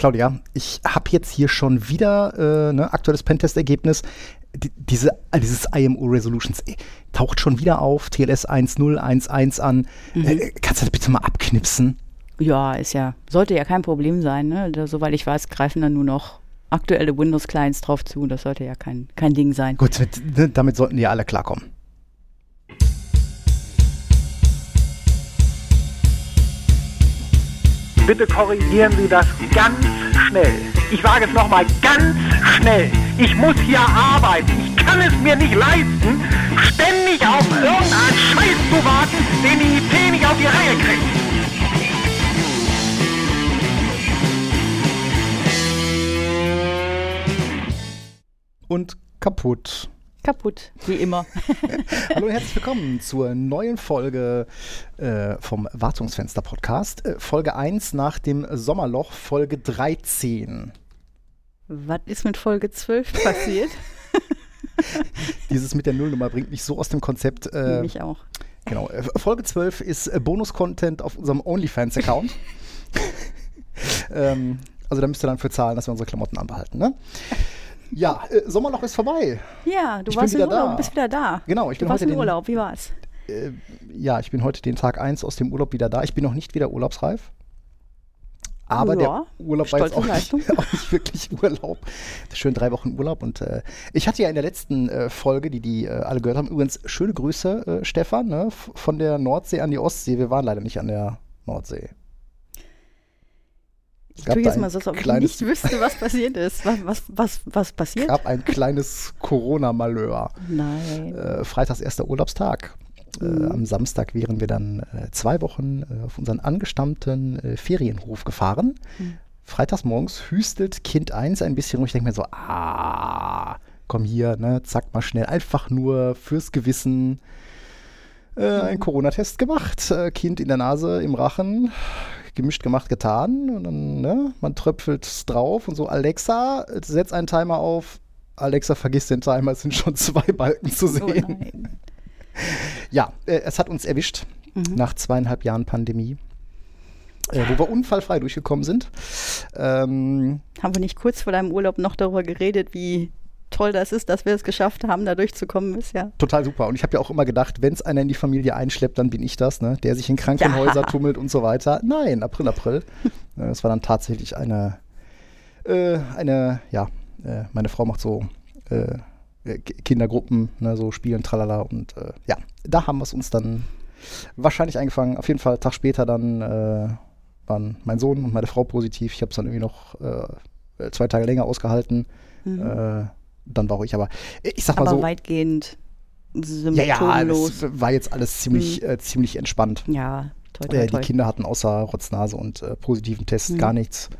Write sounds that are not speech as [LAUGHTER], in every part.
Claudia, ich habe jetzt hier schon wieder äh, ne, aktuelles Pentest-Ergebnis. Die, diese, dieses IMO Resolutions äh, taucht schon wieder auf, TLS 1.0.1.1 an. Mhm. Äh, kannst du das bitte mal abknipsen? Ja, ist ja, sollte ja kein Problem sein. Ne? Da, soweit ich weiß, greifen dann nur noch aktuelle Windows-Clients drauf zu. Das sollte ja kein, kein Ding sein. Gut, mit, ne, damit sollten die alle klarkommen. Bitte korrigieren Sie das ganz schnell. Ich sage es nochmal ganz schnell. Ich muss hier arbeiten. Ich kann es mir nicht leisten, ständig auf irgendeinen Scheiß zu warten, den die IT nicht auf die Reihe kriegt. Und kaputt kaputt, wie immer. [LAUGHS] Hallo und herzlich willkommen zur neuen Folge äh, vom Wartungsfenster Podcast. Äh, Folge 1 nach dem Sommerloch, Folge 13. Was ist mit Folge 12 passiert? [LAUGHS] Dieses mit der Nullnummer bringt mich so aus dem Konzept. Äh, mich auch. Genau. Äh, Folge 12 ist äh, Bonus-Content auf unserem OnlyFans-Account. [LAUGHS] ähm, also da müsst ihr dann für zahlen, dass wir unsere Klamotten anbehalten. Ne? Ja, äh, Sommerloch ist vorbei. Ja, du ich warst im Urlaub, da. bist wieder da. Genau, ich du bin heute im Urlaub, wie war's? Äh, ja, ich bin heute den Tag 1 aus dem Urlaub wieder da. Ich bin noch nicht wieder urlaubsreif. Aber ja, der Urlaub war jetzt auch nicht, [LAUGHS] auch nicht, wirklich Urlaub. Schön drei Wochen Urlaub. Und äh, ich hatte ja in der letzten äh, Folge, die die äh, alle gehört haben, übrigens schöne Grüße, äh, Stefan, ne, von der Nordsee an die Ostsee. Wir waren leider nicht an der Nordsee. Ich tue jetzt mal so, als ob ich nicht wüsste, was passiert ist. Was, was, was, was passiert? Es gab ein kleines Corona-Malheur. Nein. Äh, Freitags erster Urlaubstag. Äh, mhm. Äh, am Samstag wären wir dann äh, zwei Wochen äh, auf unseren angestammten äh, Ferienhof gefahren. Mhm. Freitags morgens hüstelt Kind 1 ein bisschen rum. Ich denke mir so, ah, komm hier, ne, zack mal schnell. Einfach nur fürs Gewissen ein mhm. Corona-Test gemacht. kind in der Nase, im Rachen gemischt gemacht, getan. Und dann, ne, man tröpfelt drauf und so, Alexa, setz einen Timer auf. Alexa, vergiss den Timer, es sind schon zwei Balken zu oh sehen. Oh [LAUGHS] ja, äh, es hat uns erwischt mhm. nach zweieinhalb Jahren Pandemie. Äh, wo wir unfallfrei durchgekommen sind. Ähm, Haben wir nicht kurz vor deinem Urlaub noch darüber geredet, wie toll das ist, dass wir es geschafft haben, da durchzukommen, ist ja. Total super. Und ich habe ja auch immer gedacht, wenn es einer in die Familie einschleppt, dann bin ich das, ne? der sich in Krankenhäuser ja. [LAUGHS] tummelt und so weiter. Nein, April, April. Es war dann tatsächlich eine, äh, eine, ja, äh, meine Frau macht so äh, Kindergruppen, ne, so spielen, tralala. Und äh, ja, da haben wir es uns dann wahrscheinlich eingefangen. Auf jeden Fall, Tag später dann äh, waren mein Sohn und meine Frau positiv. Ich habe es dann irgendwie noch äh, zwei Tage länger ausgehalten. Mhm dann war ruhig. Aber ich sag mal aber so. weitgehend symptomlos. Ja, ja, das war jetzt alles ziemlich, mhm. äh, ziemlich entspannt. Ja, toll, toll, äh, Die Kinder hatten außer Rotznase und äh, positiven Tests mhm. gar nichts.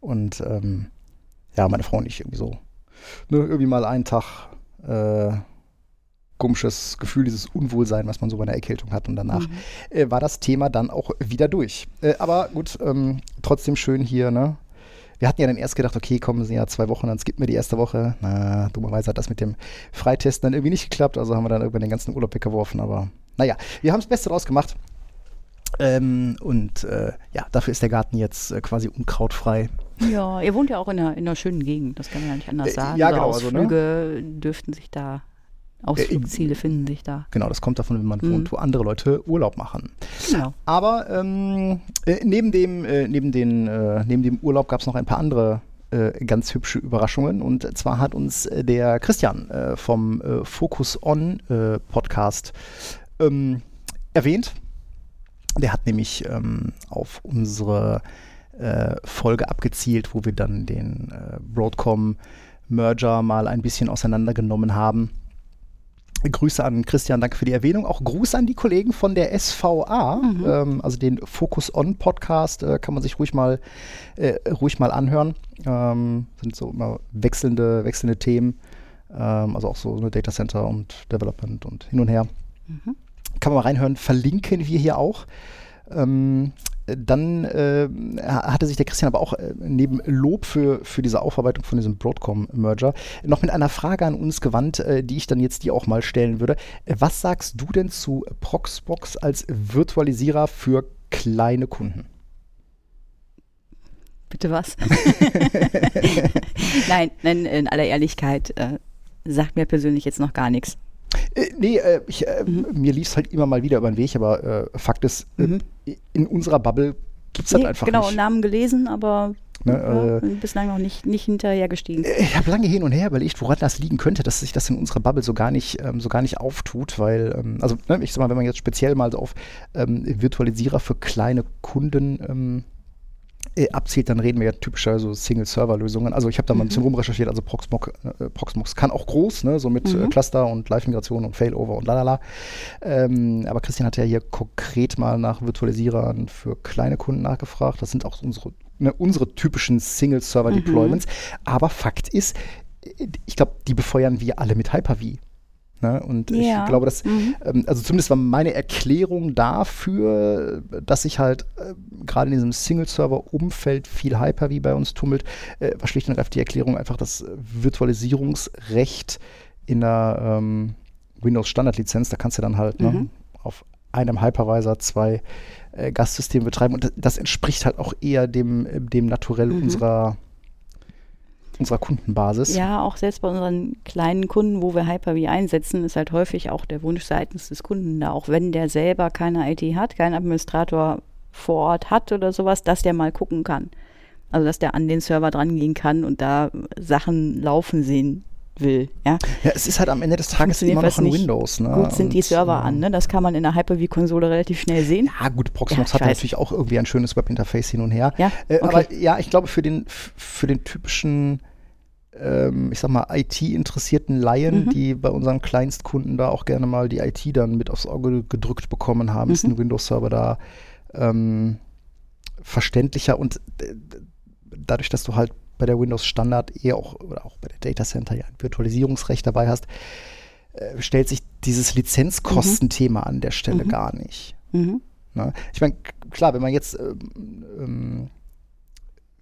Und ähm, ja, meine Frau und ich irgendwie so. Ne, irgendwie mal einen Tag äh, komisches Gefühl, dieses Unwohlsein, was man so bei einer Erkältung hat. Und danach mhm. äh, war das Thema dann auch wieder durch. Äh, aber gut, ähm, trotzdem schön hier, ne? Wir hatten ja dann erst gedacht, okay, kommen sie ja zwei Wochen, dann skippen wir die erste Woche. Na, dummerweise hat das mit dem Freitesten dann irgendwie nicht geklappt, also haben wir dann irgendwann den ganzen Urlaub weggeworfen, aber naja, wir haben das Beste draus gemacht. Ähm, und äh, ja, dafür ist der Garten jetzt äh, quasi unkrautfrei. Ja, ihr wohnt ja auch in einer, in einer schönen Gegend, das kann man ja nicht anders äh, sagen. Äh, ja, genau. Ausflüge also, ne? dürften sich da Ausflugsziele äh, finden sich da. Genau, das kommt davon, wenn man mhm. wohnt, wo andere Leute Urlaub machen. Genau. Aber ähm, äh, neben, dem, äh, neben, den, äh, neben dem Urlaub gab es noch ein paar andere äh, ganz hübsche Überraschungen. Und zwar hat uns äh, der Christian vom Focus On Podcast ähm, erwähnt. Der hat nämlich ähm, auf unsere Folge abgezielt, wo wir dann den Broadcom Merger mal ein bisschen auseinandergenommen haben Grüße an Christian, danke für die Erwähnung. Auch Gruß an die Kollegen von der SVA, mhm. ähm, also den Focus On Podcast, äh, kann man sich ruhig mal, äh, ruhig mal anhören. Ähm, sind so immer wechselnde, wechselnde Themen, ähm, also auch so eine Data Center und Development und hin und her. Mhm. Kann man mal reinhören, verlinken wir hier auch. Ähm, dann äh, hatte sich der Christian aber auch äh, neben Lob für, für diese Aufarbeitung von diesem Broadcom-Merger noch mit einer Frage an uns gewandt, äh, die ich dann jetzt dir auch mal stellen würde. Was sagst du denn zu Proxbox als Virtualisierer für kleine Kunden? Bitte was? [LAUGHS] nein, nein, in aller Ehrlichkeit, äh, sagt mir persönlich jetzt noch gar nichts. Äh, nee, äh, ich, äh, mhm. mir lief es halt immer mal wieder über den Weg, aber äh, Fakt ist, äh, mhm. In unserer Bubble gibt es nee, halt einfach genau, nicht. Genau, Namen gelesen, aber Ne, ja, äh, bislang noch nicht, nicht hinterhergestiegen. Ich habe lange hin und her überlegt, woran das liegen könnte, dass sich das in unserer Bubble so gar nicht, ähm, so gar nicht auftut, weil, ähm, also ne, ich sag mal, wenn man jetzt speziell mal so auf ähm, Virtualisierer für kleine Kunden ähm, äh, abzielt, dann reden wir ja typischer so Single-Server-Lösungen. Also ich habe da mal ein bisschen mhm. rumrecherchiert, also Proxmox, äh, Proxmox kann auch groß, ne, so mit äh, mhm. äh, Cluster und Live-Migration und Failover und lalala. Ähm, aber Christian hat ja hier konkret mal nach Virtualisierern für kleine Kunden nachgefragt. Das sind auch unsere, ne, unsere typischen Single-Server-Deployments. Mhm. Aber Fakt ist, äh, ich glaube, die befeuern wir alle mit Hyper-V. Ne? Und ja. ich glaube, dass, mhm. ähm, also zumindest war meine Erklärung dafür, dass sich halt äh, gerade in diesem Single-Server-Umfeld viel Hyper-V bei uns tummelt, äh, war schlicht und ergreifend die Erklärung einfach das Virtualisierungsrecht in der ähm, Windows-Standard-Lizenz. Da kannst du dann halt ne, mhm. ne, auf einem Hypervisor zwei äh, Gastsysteme betreiben. Und das, das, entspricht halt auch eher dem, dem Naturell mhm. unserer unserer Kundenbasis. Ja, auch selbst bei unseren kleinen Kunden, wo wir Hyper-V einsetzen, ist halt häufig auch der Wunsch seitens des Kunden da, auch wenn der selber keine IT hat, keinen Administrator vor Ort hat oder sowas, dass der mal gucken kann. Also dass der an den Server dran gehen kann und da Sachen laufen sehen will. Ja, ja es ist halt am Ende des Tages immer noch ein Windows. Ne? Gut sind und, die Server an, ne? das kann man in der Hyper-V-Konsole relativ schnell sehen. Ja gut, Proxmox ja, hat natürlich auch irgendwie ein schönes Webinterface hin und her. Ja? Äh, okay. Aber ja, ich glaube für den, für den typischen ähm, ich sag mal, IT-interessierten Laien, mhm. die bei unseren Kleinstkunden da auch gerne mal die IT dann mit aufs Auge gedrückt bekommen haben, mhm. ist ein Windows-Server da ähm, verständlicher und äh, dadurch, dass du halt bei der Windows Standard eher auch oder auch bei der Data Center ja ein Virtualisierungsrecht dabei hast, äh, stellt sich dieses Lizenzkostenthema mhm. an der Stelle mhm. gar nicht. Mhm. Ne? Ich meine, klar, wenn man jetzt ähm, ähm,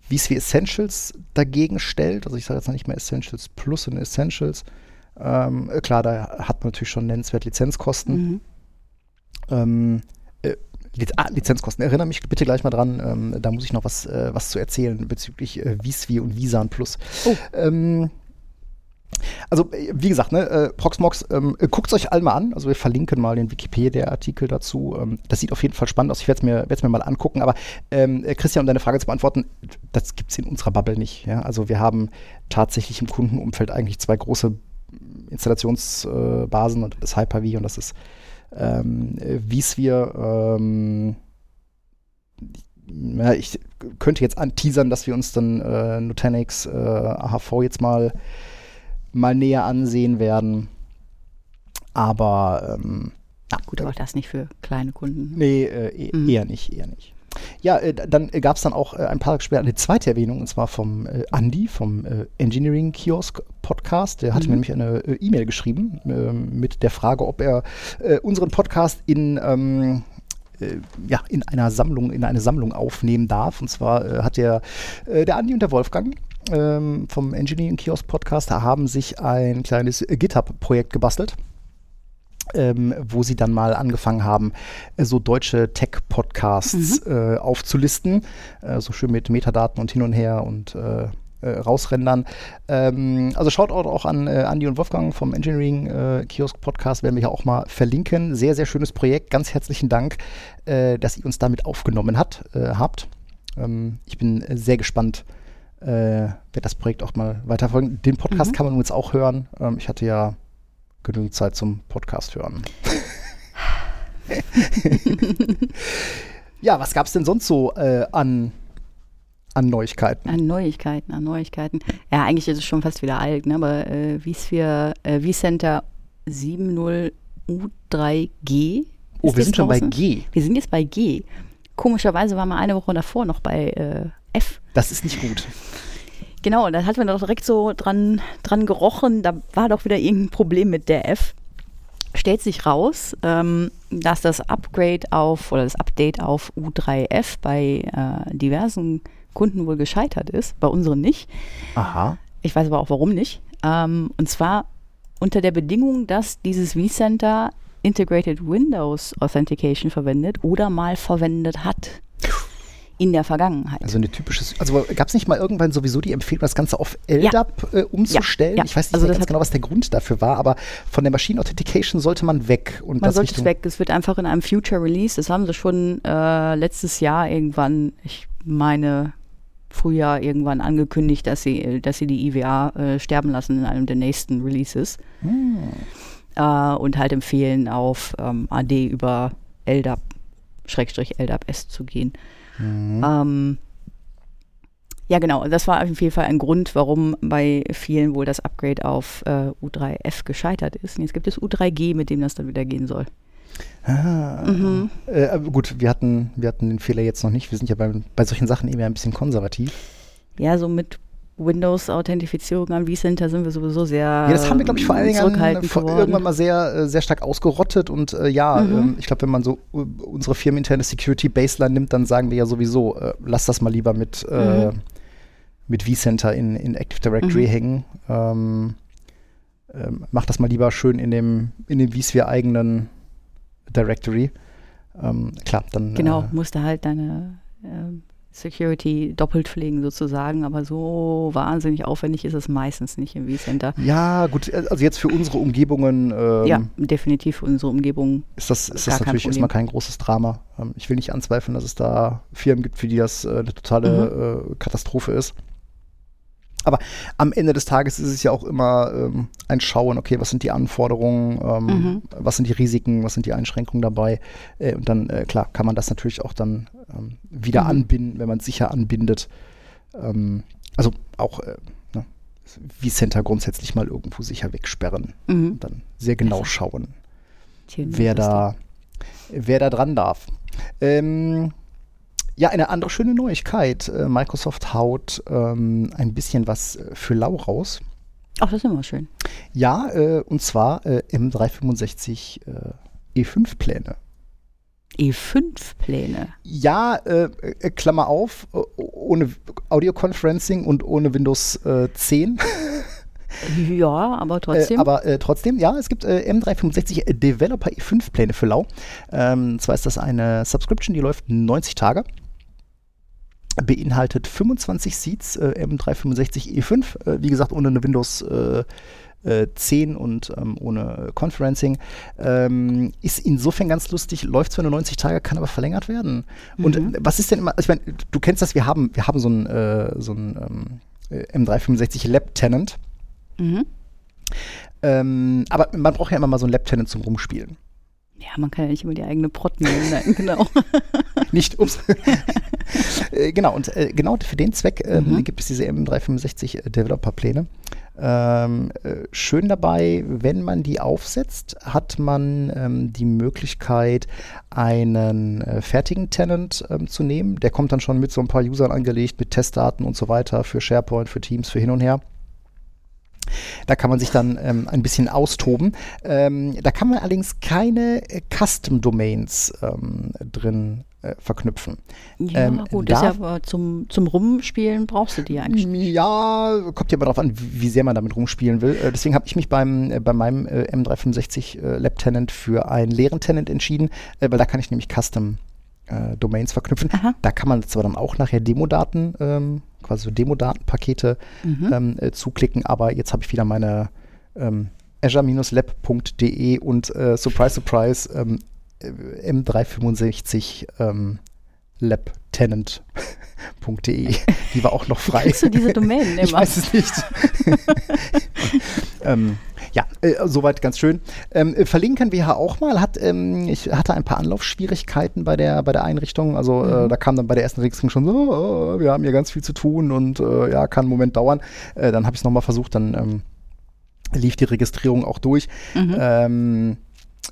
vSphere Essentials dagegen stellt, also ich sage jetzt noch nicht mehr Essentials Plus und Essentials, ähm, äh, klar, da hat man natürlich schon nennenswert Lizenzkosten. Mhm. Ähm, äh, ah, Lizenzkosten. Erinnere mich bitte gleich mal dran, ähm, da muss ich noch was, äh, was zu erzählen bezüglich äh, vSphere und Visan Plus. Oh. Ähm, also, äh, wie gesagt, ne, äh, Proxmox, ähm, äh, guckt es euch alle mal an. Also, wir verlinken mal den Wikipedia-Artikel dazu. Ähm, das sieht auf jeden Fall spannend aus. Ich werde es mir, mir mal angucken. Aber, ähm, äh, Christian, um deine Frage zu beantworten, das gibt es in unserer Bubble nicht. Ja? Also, wir haben tatsächlich im Kundenumfeld eigentlich zwei große Installationsbasen und das Hyper-V und das ist ähm, vSphere. Ähm, ja, ich könnte jetzt anteasern, dass wir uns dann äh, Nutanix äh, AHV jetzt mal mal näher ansehen werden. Aber ähm, ja, gut, aber das nicht für kleine Kunden. Nee, äh, e mhm. eher nicht, eher nicht. Ja, äh, dann äh, gab es dann auch äh, ein paar Tage später eine zweite Erwähnung, und zwar vom äh, Andy vom äh, Engineering Kiosk Podcast. Der hatte mhm. mir nämlich eine E-Mail geschrieben ähm, mit der Frage, ob er unseren Podcast in ähm, ja, in einer Sammlung, in eine Sammlung aufnehmen darf. Und zwar hat der, der Andi und der Wolfgang ähm, vom Engineering Kiosk Podcast haben sich ein kleines GitHub-Projekt gebastelt. Ähm, wo sie dann mal angefangen haben, äh, so deutsche Tech-Podcasts mhm. äh, aufzulisten, äh, so schön mit Metadaten und hin und her und äh, äh rausrendern. Ähm, also schaut auch an äh, Andi und Wolfgang vom Engineering äh, Kiosk Podcast, werden wir ja auch mal verlinken. Sehr, sehr schönes Projekt. Ganz herzlichen Dank, dass ihr uns damit aufgenommen hat, habt. Ähm, ich bin sehr gespannt, äh, werde das Projekt auch mal weiterfolgen. Den Podcast mhm. kann man jetzt auch hören. Ähm, ich hatte ja genügend Zeit zum Podcast hören. [LAUGHS] ja, was gab es denn sonst so äh, an, an Neuigkeiten? An Neuigkeiten, an Neuigkeiten. Ja, eigentlich ist es schon fast wieder alt, ne? aber äh, vSphere, äh, vCenter 7.0 U3G. Oh, wir sind schon bei G. Wir sind jetzt bei G. Komischerweise waren wir eine Woche davor noch bei äh, F. Das ist nicht gut. Genau, da hat man doch direkt so dran, dran gerochen, da war doch wieder irgendein Problem mit der F. Stellt sich raus, ähm, dass das Upgrade auf oder das Update auf U3F bei äh, diversen Kunden wohl gescheitert ist, bei unseren nicht. Aha. Ich weiß aber auch warum nicht. Ähm, und zwar unter der Bedingung, dass dieses vCenter Integrated Windows Authentication verwendet oder mal verwendet hat. In der Vergangenheit. Also eine typische, also gab es nicht mal irgendwann sowieso die Empfehlung, das Ganze auf LDAP ja. äh, umzustellen? Ja. Ja. Ich weiß nicht also ganz genau, was der Grund dafür war, aber von der Machine Authentication sollte man weg. Und man sollte es weg. Es wird einfach in einem Future Release, das haben sie schon äh, letztes Jahr irgendwann, ich meine Frühjahr irgendwann angekündigt, dass sie, dass sie die IWA äh, sterben lassen in einem der nächsten Releases. Hm. Äh, und halt empfehlen, auf ähm, AD über LDAP, Schrägstrich LDAP S zu gehen. Mhm. Ähm, ja, genau. Das war auf jeden Fall ein Grund, warum bei vielen wohl das Upgrade auf äh, U3F gescheitert ist. Und jetzt gibt es U3G, mit dem das dann wieder gehen soll. Ah, mhm. äh, gut, wir hatten, wir hatten den Fehler jetzt noch nicht. Wir sind ja bei, bei solchen Sachen eben ein bisschen konservativ. Ja, so mit Windows-Authentifizierung an vCenter sind wir sowieso sehr Ja, das haben wir, glaube ich, vor allen Dingen irgendwann mal sehr, äh, sehr stark ausgerottet. Und äh, ja, mhm. ähm, ich glaube, wenn man so uh, unsere firmeninterne Security-Baseline nimmt, dann sagen wir ja sowieso, äh, lass das mal lieber mit, äh, mhm. mit vCenter in, in Active Directory mhm. hängen. Ähm, ähm, mach das mal lieber schön in dem, in dem vSphere eigenen Directory. Ähm, klar, dann. Genau, äh, musst du halt deine ähm, Security doppelt pflegen sozusagen, aber so wahnsinnig aufwendig ist es meistens nicht im vCenter. Ja, gut, äh, also jetzt für unsere Umgebungen. Ähm, ja, definitiv für unsere Umgebung. Ist das, ist das natürlich erstmal kein großes Drama. Ähm, ich will nicht anzweifeln, dass es da Firmen gibt, für die das äh, eine totale mhm. äh, Katastrophe ist. Aber am Ende des Tages ist es ja auch immer ähm, ein Schauen, okay, was sind die Anforderungen, ähm, mhm. was sind die Risiken, was sind die Einschränkungen dabei. Äh, und dann, äh, klar, kann man das natürlich auch dann ähm, wieder mhm. anbinden, wenn man es sicher anbindet. Ähm, also auch äh, ne, wie Center grundsätzlich mal irgendwo sicher wegsperren. Mhm. Und dann sehr genau also. schauen, wer da, wer da dran darf. Ähm, ja, eine andere schöne Neuigkeit. Äh, Microsoft haut ähm, ein bisschen was äh, für lau raus. Ach, das ist immer schön. Ja, äh, und zwar äh, M365 E5-Pläne. E5-Pläne? Ja, äh, äh, Klammer auf, ohne Audio-Conferencing und ohne Windows 10. [LAUGHS] Ja, aber trotzdem. Äh, aber äh, trotzdem, ja, es gibt äh, M365 Developer E5 Pläne für Lau. Ähm, zwar ist das eine Subscription, die läuft 90 Tage beinhaltet 25 Seats, äh, M365 E5, äh, wie gesagt, ohne eine Windows äh, 10 äh, und ähm, ohne Conferencing. Ähm, ist insofern ganz lustig, läuft zwar nur 90 Tage, kann aber verlängert werden. Mhm. Und was ist denn immer, ich meine, du kennst das, wir haben, wir haben so ein, äh, so ein ähm, M365 Lab Tenant. Mhm. Ähm, aber man braucht ja immer mal so ein Lab Tenant zum Rumspielen. Ja, man kann ja nicht immer die eigene Prot nehmen, [LAUGHS] genau. nicht, ups. [LAUGHS] Äh, genau, und äh, genau für den Zweck äh, mhm. gibt es diese M365 Developer-Pläne. Ähm, äh, schön dabei, wenn man die aufsetzt, hat man ähm, die Möglichkeit, einen äh, fertigen Tenant ähm, zu nehmen. Der kommt dann schon mit so ein paar Usern angelegt, mit Testdaten und so weiter für SharePoint, für Teams, für hin und her. Da kann man sich dann ähm, ein bisschen austoben. Ähm, da kann man allerdings keine äh, Custom Domains ähm, drin äh, verknüpfen. Ja, ähm, gut, ist ja aber zum, zum Rumspielen brauchst du die eigentlich. Ja, kommt ja immer darauf an, wie sehr man damit rumspielen will. Äh, deswegen habe ich mich beim, äh, bei meinem äh, M365 äh, Lab Tenant für einen leeren Tenant entschieden, weil da kann ich nämlich Custom Domains verknüpfen. Aha. Da kann man zwar dann auch nachher Demodaten ähm, quasi so Demo-Datenpakete mhm. ähm, äh, zuklicken, aber jetzt habe ich wieder meine ähm, azure-lab.de und äh, surprise, surprise, ähm, äh, M365 ähm, labtenant.de. [LAUGHS] Die war auch noch frei. Kriegst du diese [LAUGHS] Domänen immer? Ich weiß es nicht. [LAUGHS] ähm, ja, äh, soweit ganz schön. Ähm, äh, verlinken wir auch mal. Hat, ähm, ich hatte ein paar Anlaufschwierigkeiten bei der, bei der Einrichtung. Also äh, mhm. äh, da kam dann bei der ersten Registrierung schon so, oh, wir haben hier ganz viel zu tun und äh, ja, kann einen Moment dauern. Äh, dann habe ich es nochmal versucht, dann ähm, lief die Registrierung auch durch. Mhm. Ähm,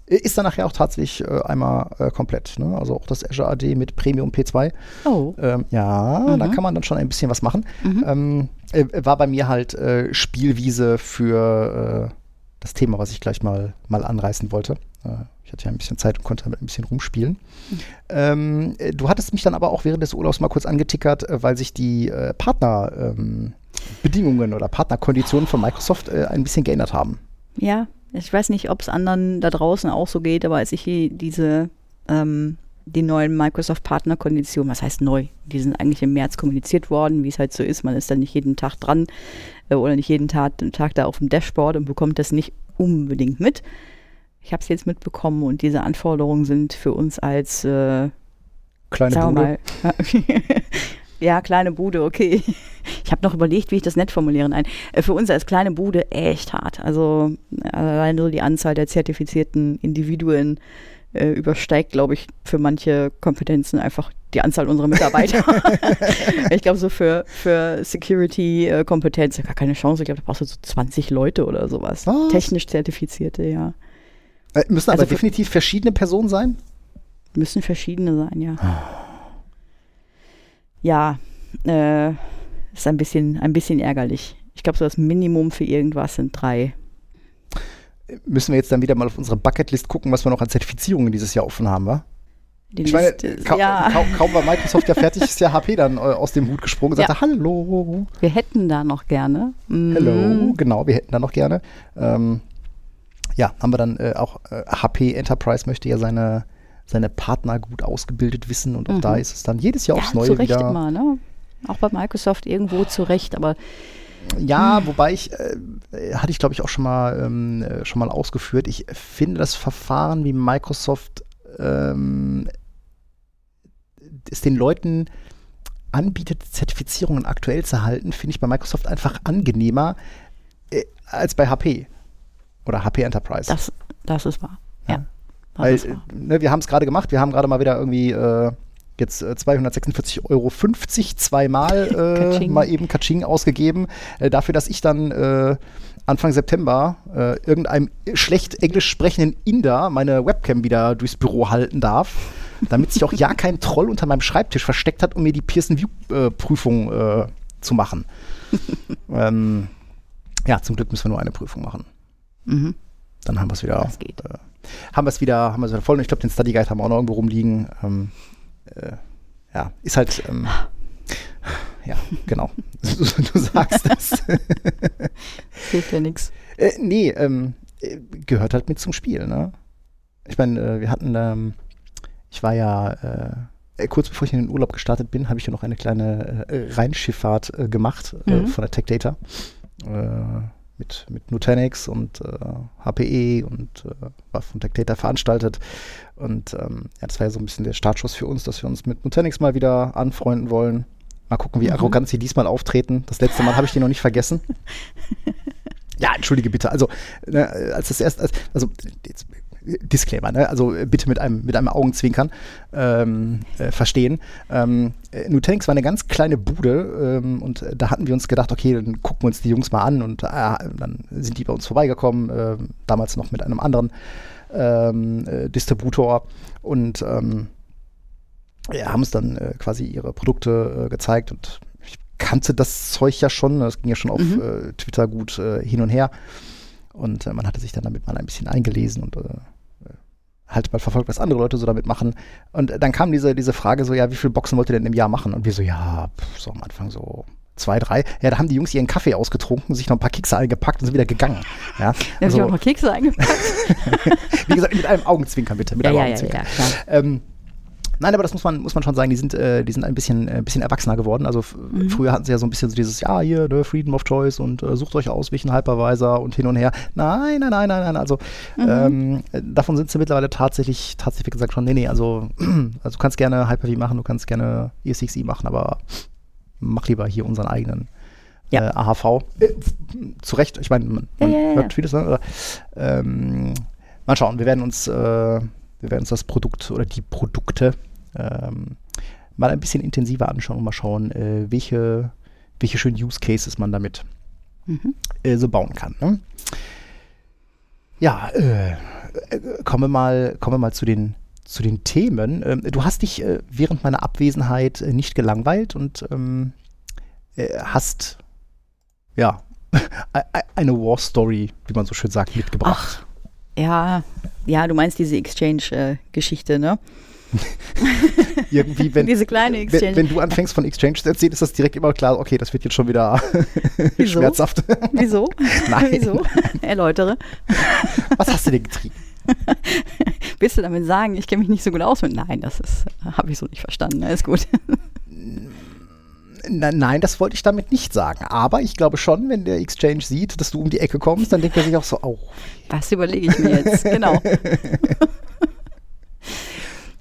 ist dann nachher auch tatsächlich äh, einmal äh, komplett. Ne? Also auch das Azure AD mit Premium P2. Oh. Ähm, ja, mhm. da kann man dann schon ein bisschen was machen. Mhm. Ähm, äh, war bei mir halt Spielwiese für das Thema, was ich gleich mal, mal anreißen wollte. Äh, ich hatte ja ein bisschen Zeit und konnte damit ein bisschen rumspielen. Mhm. Ähm, äh, du hattest mich dann aber auch während des Urlaubs mal kurz angetickert, äh, weil sich die äh, Partnerbedingungen ähm, oder Partnerkonditionen von Microsoft äh, ein bisschen geändert haben. Ja, ich weiß nicht, ob es anderen da draußen auch so geht, aber als ich hier diese ähm, die neuen Microsoft-Partnerkonditionen, was heißt neu? Die sind eigentlich im März kommuniziert worden, wie es halt so ist. Man ist dann nicht jeden Tag dran oder nicht jeden Tag, Tag da auf dem Dashboard und bekommt das nicht unbedingt mit. Ich habe es jetzt mitbekommen und diese Anforderungen sind für uns als äh, kleine Bude. Mal, [LAUGHS] ja, kleine Bude, okay. [LAUGHS] Ich habe noch überlegt, wie ich das nett formuliere. Nein, äh, für uns als kleine Bude echt hart. Also allein so die Anzahl der zertifizierten Individuen äh, übersteigt, glaube ich, für manche Kompetenzen einfach die Anzahl unserer Mitarbeiter. [LAUGHS] [LAUGHS] ich glaube, so für, für Security-Kompetenz gar keine Chance. Ich glaube, da brauchst du so 20 Leute oder sowas. Was? Technisch zertifizierte, ja. Äh, müssen aber also definitiv verschiedene Personen sein? Müssen verschiedene sein, ja. ja, äh, ist ein bisschen, ein bisschen ärgerlich. Ich glaube, so das Minimum für irgendwas sind drei. Müssen wir jetzt dann wieder mal auf unsere Bucketlist gucken, was wir noch an Zertifizierungen dieses Jahr offen haben, wa? Die ich meine, ka ja. ka kaum war Microsoft ja fertig, [LAUGHS] ist ja HP dann äh, aus dem Hut gesprungen und sagte, ja. hallo. Wir hätten da noch gerne. Mhm. Hallo, genau, wir hätten da noch gerne. Ähm, ja, haben wir dann äh, auch äh, HP Enterprise möchte ja seine, seine Partner gut ausgebildet wissen und auch mhm. da ist es dann jedes Jahr aufs ja, Neue zu Recht wieder. Immer, ne? Auch bei Microsoft irgendwo zu Recht, aber ja, wobei ich, äh, hatte ich glaube ich auch schon mal, ähm, äh, schon mal ausgeführt, ich finde das Verfahren, wie Microsoft ähm, es den Leuten anbietet, Zertifizierungen aktuell zu halten, finde ich bei Microsoft einfach angenehmer äh, als bei HP oder HP Enterprise. Das, das ist wahr, ja. ja. Weil, ne, wir haben es gerade gemacht, wir haben gerade mal wieder irgendwie äh, jetzt äh, 246,50 Euro zweimal [LAUGHS] äh, mal eben Kaching ausgegeben, äh, dafür, dass ich dann äh, Anfang September äh, irgendeinem schlecht Englisch sprechenden Inder meine Webcam wieder durchs Büro halten darf, damit sich auch ja kein Troll unter meinem Schreibtisch versteckt hat, um mir die Pearson View-Prüfung äh, zu machen. [LAUGHS] ähm, ja, zum Glück müssen wir nur eine Prüfung machen. Mhm. Dann haben wir es wieder. Das geht. Äh, haben wir es wieder, haben wir es wieder voll. Und ich glaube, den Study Guide haben wir auch noch irgendwo rumliegen. Ähm, äh, ja, ist halt. Ähm, ja, genau. [LAUGHS] du, du sagst das. Hilft ja nichts. Äh, nee, ähm, äh, gehört halt mit zum Spiel, ne? Ich meine, äh, wir hatten, ähm, ich war ja äh, kurz bevor ich in den Urlaub gestartet bin, habe ich ja noch eine kleine äh, Rheinschifffahrt äh, gemacht mhm. von der Tech Data mit, mit Nutanix und äh, HPE und äh, war von Tech Data veranstaltet. Und ähm, ja, das war ja so ein bisschen der Startschuss für uns, dass wir uns mit Nutanix mal wieder anfreunden wollen. Mal gucken, wie mhm. arrogant sie diesmal auftreten. Das letzte Mal habe ich die noch nicht vergessen. [LAUGHS] ja, entschuldige bitte. Also, ne, als das erste, also, jetzt, Disclaimer, ne? also bitte mit einem, mit einem Augenzwinkern ähm, äh, verstehen. Ähm, äh, Nutanix war eine ganz kleine Bude ähm, und da hatten wir uns gedacht, okay, dann gucken wir uns die Jungs mal an und äh, dann sind die bei uns vorbeigekommen, äh, damals noch mit einem anderen ähm, äh, Distributor und ähm, ja, haben uns dann äh, quasi ihre Produkte gezeigt und ich kannte das Zeug ja schon, das ging ja schon auf mhm. Twitter gut hin und her. Und äh, man hatte sich dann damit mal ein bisschen eingelesen und äh, halt mal verfolgt, was andere Leute so damit machen. Und dann kam diese, diese Frage so, ja, wie viele Boxen wollt ihr denn im Jahr machen? Und wir so, ja, pff, so am Anfang so zwei, drei. Ja, da haben die Jungs ihren Kaffee ausgetrunken, sich noch ein paar Kekse eingepackt und sind wieder gegangen. Ja, [LAUGHS] da also, habe ich auch noch Kekse eingepackt. [LAUGHS] wie gesagt, mit einem Augenzwinkern bitte. Mit ja, einem ja, Augenzwinkern. Ja, ja, ähm, Nein, aber das muss man, muss man schon sagen, die sind, äh, die sind ein bisschen, äh, bisschen erwachsener geworden. Also mhm. früher hatten sie ja so ein bisschen so dieses, ja, hier, ne, Freedom of Choice und äh, sucht euch aus, welchen Hypervisor und hin und her. Nein, nein, nein, nein, nein. Also mhm. ähm, davon sind sie mittlerweile tatsächlich, tatsächlich wie gesagt schon, nee, nee, also, [CLEARS THROAT] also du kannst gerne Hyper-V machen, du kannst gerne ESXi machen, aber mach lieber hier unseren eigenen ja. äh, AHV. Äh, zu Recht, ich meine, man, man ja, ja, hört vieles, ne? Ähm, mal schauen, wir werden uns, äh, wir werden uns das Produkt oder die Produkte ähm, mal ein bisschen intensiver anschauen und mal schauen, äh, welche, welche schönen Use Cases man damit mhm. äh, so bauen kann. Ne? Ja, äh, äh kommen wir mal, kommen wir mal zu den, zu den Themen. Ähm, du hast dich äh, während meiner Abwesenheit äh, nicht gelangweilt und ähm, hast ja [LAUGHS] eine War Story, wie man so schön sagt, mitgebracht. Ach, ja, ja, du meinst diese Exchange-Geschichte, ne? [LAUGHS] irgendwie, wenn, Diese kleine Exchange. Wenn, wenn, du anfängst von Exchange zu erzählen, ist das direkt immer klar, okay, das wird jetzt schon wieder [LAUGHS] schmerzhaft. [LAUGHS] Wieso? Nein. Wieso? Erläutere. Was hast du denn getrieben? Willst du damit sagen, ich kenne mich nicht so gut aus mit? Nein, das ist, habe ich so nicht verstanden. Alles gut. Nein, das wollte ich damit nicht sagen. Aber ich glaube schon, wenn der Exchange sieht, dass du um die Ecke kommst, dann denkt er sich auch so, oh. Das überlege ich mir jetzt, genau.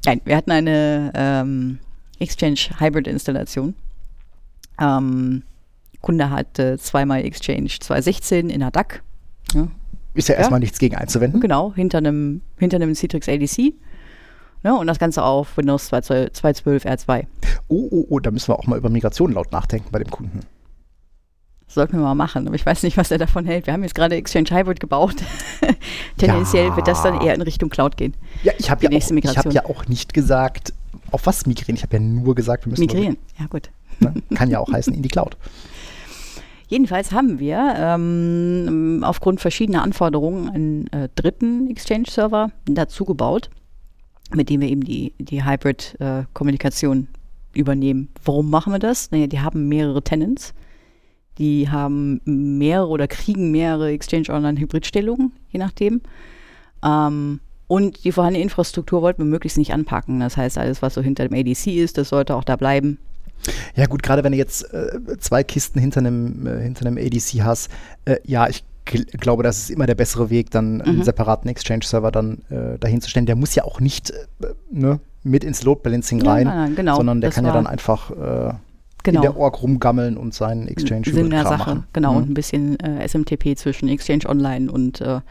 Nein, wir hatten eine ähm, Exchange Hybrid Installation. Ähm, Kunde hatte zweimal Exchange 216 in der DAC. Ja. Ist ja, ja erstmal nichts gegen einzuwenden. Genau, hinter einem, hinter einem Citrix ADC. Ne, und das Ganze auf Windows 2.12 R2. Oh, oh, oh, da müssen wir auch mal über Migration laut nachdenken bei dem Kunden. Sollten wir mal machen, aber ich weiß nicht, was er davon hält. Wir haben jetzt gerade Exchange Hybrid gebaut. [LAUGHS] Tendenziell ja. wird das dann eher in Richtung Cloud gehen. Ja, ich habe ja, auch, hab ja auch nicht gesagt, auf was migrieren. Ich habe ja nur gesagt, wir müssen. Migrieren, ja gut. Ne? Kann ja auch heißen in die Cloud. [LAUGHS] Jedenfalls haben wir ähm, aufgrund verschiedener Anforderungen einen äh, dritten Exchange-Server dazu gebaut mit dem wir eben die, die Hybrid-Kommunikation äh, übernehmen. Warum machen wir das? Naja, die haben mehrere Tenants. Die haben mehrere oder kriegen mehrere Exchange Online Hybridstellungen, je nachdem. Ähm, und die vorhandene Infrastruktur wollten wir möglichst nicht anpacken. Das heißt, alles, was so hinter dem ADC ist, das sollte auch da bleiben. Ja gut, gerade wenn du jetzt äh, zwei Kisten hinter einem, äh, hinter einem ADC hast, äh, ja, ich glaube, das ist immer der bessere Weg, dann mhm. einen separaten Exchange-Server dann äh, dahin zu stellen. Der muss ja auch nicht äh, ne, mit ins Load Balancing rein, ja, nein, genau, sondern der kann ja dann einfach äh, genau. in der Org rumgammeln und seinen Exchange Sinn der Sache, machen. genau, mhm. und ein bisschen äh, SMTP zwischen Exchange Online und äh,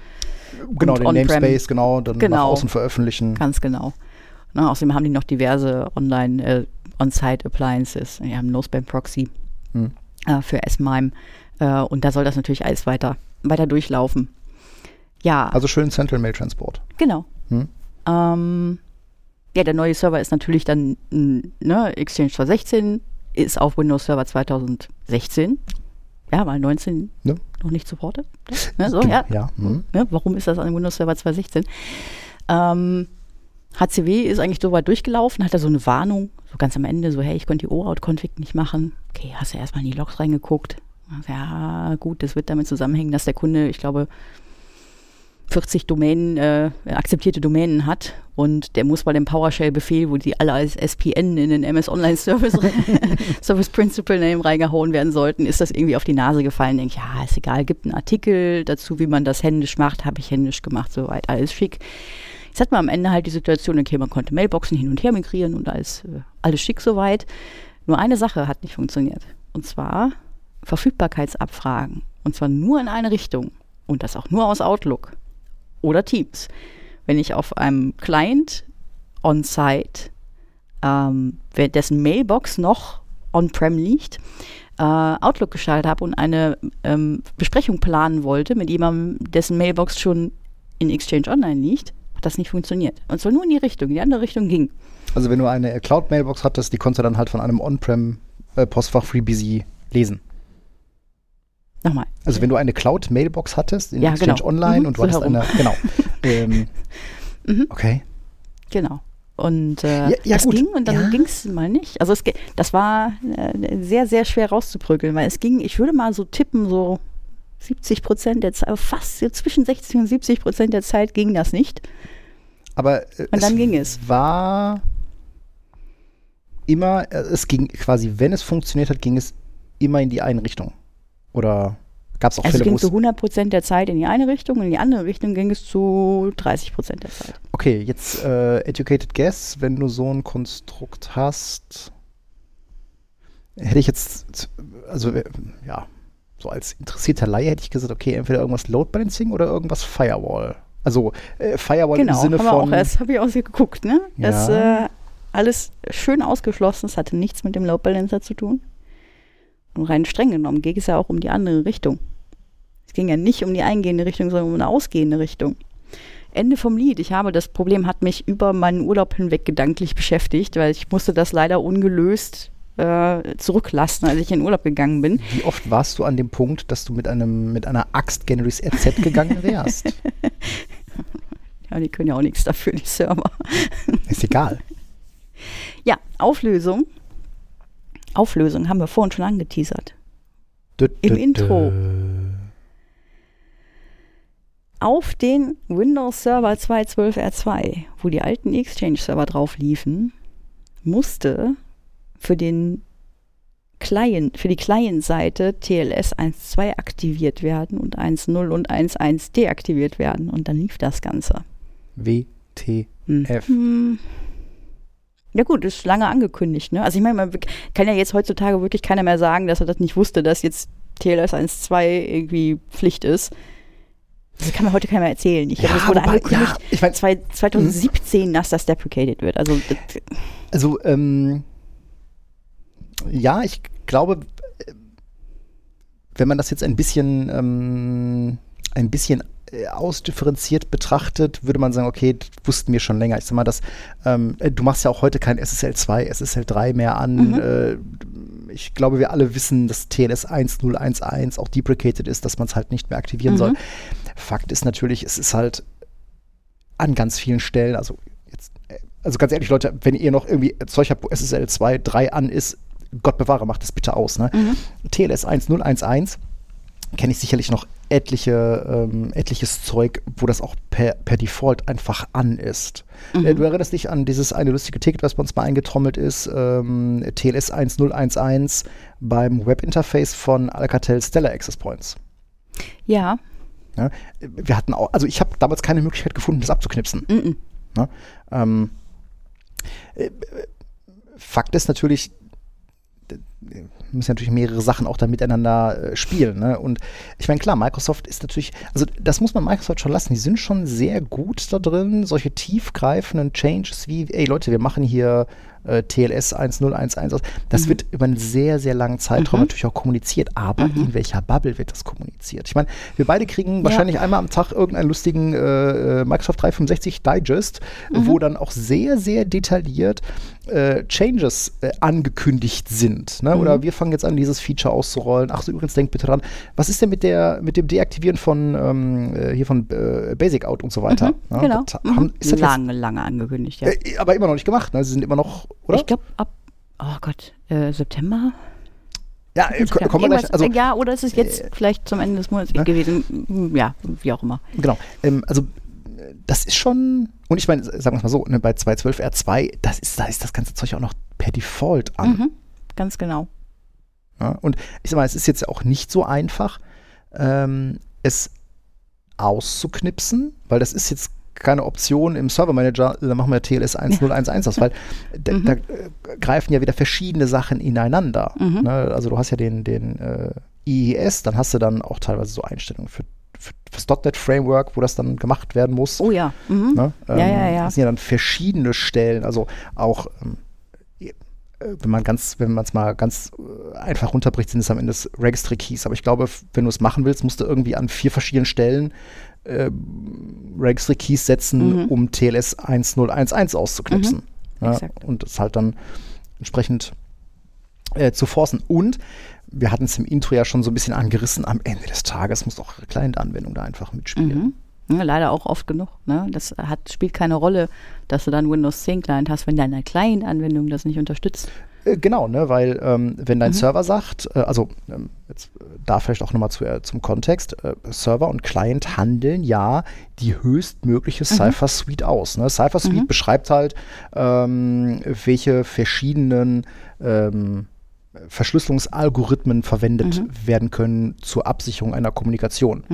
Genau, und den Namespace, genau, dann genau, nach außen veröffentlichen. Ganz genau. Na, außerdem haben die noch diverse Online äh, On-Site Appliances. Wir haben NoSpam Proxy mhm. für S-MIME und da soll das natürlich alles weiter weiter durchlaufen. Ja. Also schön Central Mail Transport. Genau. Hm? Ähm, ja, der neue Server ist natürlich dann ne, Exchange 216, ist auf Windows Server 2016. Ja, weil 19 ne? noch nicht supportet. [LAUGHS] Ne, so, ja. ja. Hm. Ne, warum ist das an Windows Server 2016? Ähm, HCW ist eigentlich so weit durchgelaufen, hat da so eine Warnung, so ganz am Ende, so, hey, ich konnte die OAuth-Config nicht machen. Okay, hast du erstmal in die Logs reingeguckt, ja, gut, das wird damit zusammenhängen, dass der Kunde, ich glaube, 40 Domänen, äh, akzeptierte Domänen hat und der muss bei dem PowerShell-Befehl, wo die alle als SPN in den MS Online Service, [LAUGHS] [LAUGHS] Service Principal Name reingehauen werden sollten, ist das irgendwie auf die Nase gefallen. Denke ich, ja, ist egal, gibt einen Artikel dazu, wie man das händisch macht, habe ich händisch gemacht, soweit, alles schick. Jetzt hat man am Ende halt die Situation, okay, man konnte Mailboxen hin und her migrieren und alles, äh, alles schick soweit. Nur eine Sache hat nicht funktioniert. Und zwar Verfügbarkeitsabfragen. Und zwar nur in eine Richtung. Und das auch nur aus Outlook oder Teams. Wenn ich auf einem Client on-site, ähm, dessen Mailbox noch on-prem liegt, äh, Outlook gestaltet habe und eine ähm, Besprechung planen wollte mit jemandem, dessen Mailbox schon in Exchange Online liegt, hat das nicht funktioniert. Und zwar nur in die Richtung, in die andere Richtung ging. Also wenn du eine Cloud-Mailbox hattest, die konntest du dann halt von einem On-Prem-Postfach äh, FreeBSD lesen. Nochmal. Also wenn du eine Cloud-Mailbox hattest in ja, Exchange genau. Online mhm, und du so hattest herum. eine, genau. [LAUGHS] ähm, mhm. Okay. Genau. Und äh, ja, ja, das gut. ging und dann ja. ging es mal nicht. Also es, das war äh, sehr, sehr schwer rauszuprügeln, weil es ging, ich würde mal so tippen, so 70 Prozent der Zeit, fast zwischen 60 und 70 Prozent der Zeit ging das nicht. Aber äh, und dann ging es. War immer, äh, es ging quasi, wenn es funktioniert hat, ging es immer in die eine Richtung. Oder gab es auch also Fälle, Es ging zu 100 Prozent der Zeit in die eine Richtung und in die andere Richtung ging es zu 30 Prozent der Zeit. Okay, jetzt äh, Educated Guess, wenn du so ein Konstrukt hast, hätte ich jetzt, also äh, ja, so als interessierter Laie hätte ich gesagt, okay, entweder irgendwas Load Balancing oder irgendwas Firewall. Also äh, Firewall genau, im Sinne von. Genau, das habe ich auch geguckt, ne? Das ja. äh, alles schön ausgeschlossen, das hatte nichts mit dem Load Balancer zu tun. Und rein streng genommen ging es ja auch um die andere Richtung. Es ging ja nicht um die eingehende Richtung, sondern um eine ausgehende Richtung. Ende vom Lied. Ich habe das Problem, hat mich über meinen Urlaub hinweg gedanklich beschäftigt, weil ich musste das leider ungelöst äh, zurücklassen, als ich in Urlaub gegangen bin. Wie oft warst du an dem Punkt, dass du mit einem mit einer Axt Generis RZ gegangen wärst? [LAUGHS] ja, die können ja auch nichts dafür, die Server. Ist egal. Ja, Auflösung Auflösung haben wir vorhin schon angeteasert. Dö, Im Intro. auf den Windows Server 2.12 R2, wo die alten Exchange-Server drauf liefen, musste für den Client, für die Client-Seite TLS 1.2 aktiviert werden und 1.0 und 1.1 deaktiviert werden. Und dann lief das Ganze. WTF. Hm. Ja gut, ist lange angekündigt. Ne? Also ich meine, man kann ja jetzt heutzutage wirklich keiner mehr sagen, dass er das nicht wusste, dass jetzt TLS 1.2 irgendwie Pflicht ist. Das kann mir heute keiner mehr erzählen. Ich glaube, Ja, das wurde wobei- angekündigt, ja, ich mein- 2017, dass das deprecated wird. Also Also, ähm, ja, ich glaube, äh, wenn man das jetzt ein bisschen, ähm, ein bisschen ausdifferenziert betrachtet, würde man sagen, okay, das wussten wir schon länger. Ich sag mal, dass, ähm, äh, du machst ja auch heute kein SSL 2, SSL 3 mehr an. Äh, ich glaube, wir alle wissen, dass TLS 1011 auch deprecated ist, dass man es halt nicht mehr aktivieren soll. Fakt ist natürlich, es ist halt an ganz vielen Stellen, also jetzt, äh, also ganz ehrlich, Leute, wenn ihr noch irgendwie Zeug habt, wo SSL 2, 3 an ist, Gott bewahre, macht das bitte aus. Ne? TLS 1011 kenne ich sicherlich noch etliche, ähm, etliches Zeug, wo das auch per, per Default einfach an ist. Äh, du erinnerst dich an dieses eine lustige Ticket, was bei uns mal eingetrommelt ist, ähm, TLS 1011 beim Webinterface von Alcatel Stellar Access Points. ja, Ja, wir hatten auch, also ich habe damals keine Möglichkeit gefunden, das abzuknipsen. Mhm. Ne? Ähm, äh, Fakt ist natürlich, müssen natürlich mehrere Sachen auch da miteinander äh, spielen. Ne? Und ich meine, klar, Microsoft ist natürlich, also das muss man Microsoft schon lassen, die sind schon sehr gut da drin, solche tiefgreifenden Changes wie, ey Leute, wir machen hier äh, TLS 1011 aus. Das Mhm. wird über einen sehr, sehr langen Zeitraum natürlich auch kommuniziert, aber in welcher Bubble wird das kommuniziert? Ich meine, wir beide kriegen wahrscheinlich einmal am Tag irgendeinen lustigen äh, äh, Microsoft 365 Digest, Mhm. wo dann auch sehr, sehr detailliert äh, Changes äh, angekündigt sind. Ne? Mhm. Oder wir fangen jetzt an, dieses Feature auszurollen. Ach so, übrigens, denkt bitte dran, was ist denn mit der mit dem Deaktivieren von ähm, äh, hier von äh, Basic Out und so weiter? Ne? genau. Das Mhm. haben, ist das jetzt, lange, lange angekündigt, ja. äh, aber immer noch nicht gemacht. Ne? Sie sind immer noch, oder? Ich glaube, ab, oh Gott, äh, September? ja, äh, ko- kommen wir gleich. Also, ja, oder ist es jetzt vielleicht zum Ende des Monats ne? gewesen? M- Ja, wie auch immer. Genau. Ähm, also äh, das ist schon, und ich meine, sagen wir es mal so, ne, bei 212 R2, das ist, da ist das ganze Zeug auch noch per Default an. Mhm, ganz genau. Ja? Und ich sag mal, es ist jetzt auch nicht so einfach, ähm, es auszuknipsen, weil das ist jetzt keine Option im Server Manager, dann machen wir TLS 1011 aus, weil [LAUGHS] da, da äh, greifen ja wieder verschiedene Sachen ineinander. Ne? Also du hast ja den, den äh, IIS, dann hast du dann auch teilweise so Einstellungen für, für fürs .NET Framework, wo das dann gemacht werden muss. Oh ja. Mhm. Ne? Ja, ja, ja. Das sind ja dann verschiedene Stellen, also auch ähm, äh, wenn man ganz, wenn man es mal ganz äh, einfach runterbricht, sind es am Ende das Registry Keys. Aber ich glaube, wenn du es machen willst, musst du irgendwie an vier verschiedenen Stellen äh, Registry Keys setzen, um TLS 1011 auszuknipsen. Ja, exakt. und das halt dann entsprechend äh, zu forcen. Und wir hatten es im Intro ja schon so ein bisschen angerissen, am Ende des Tages muss auch Client-Anwendung da einfach mitspielen. Mhm. Ja, leider auch oft genug. Ne? Das hat, spielt keine Rolle, dass du dann Windows 10 Client hast, wenn deine Client-Anwendung das nicht unterstützt. Äh, Genau, ne, weil ähm, wenn dein Server sagt, äh, also ähm, jetzt äh, da vielleicht auch nochmal zu, äh, zum Kontext, äh, Server und Client handeln ja die höchstmögliche Cypher Suite aus. Ne? Cypher Suite beschreibt halt, ähm, welche verschiedenen ähm, Verschlüsselungsalgorithmen verwendet werden können zur Absicherung einer Kommunikation.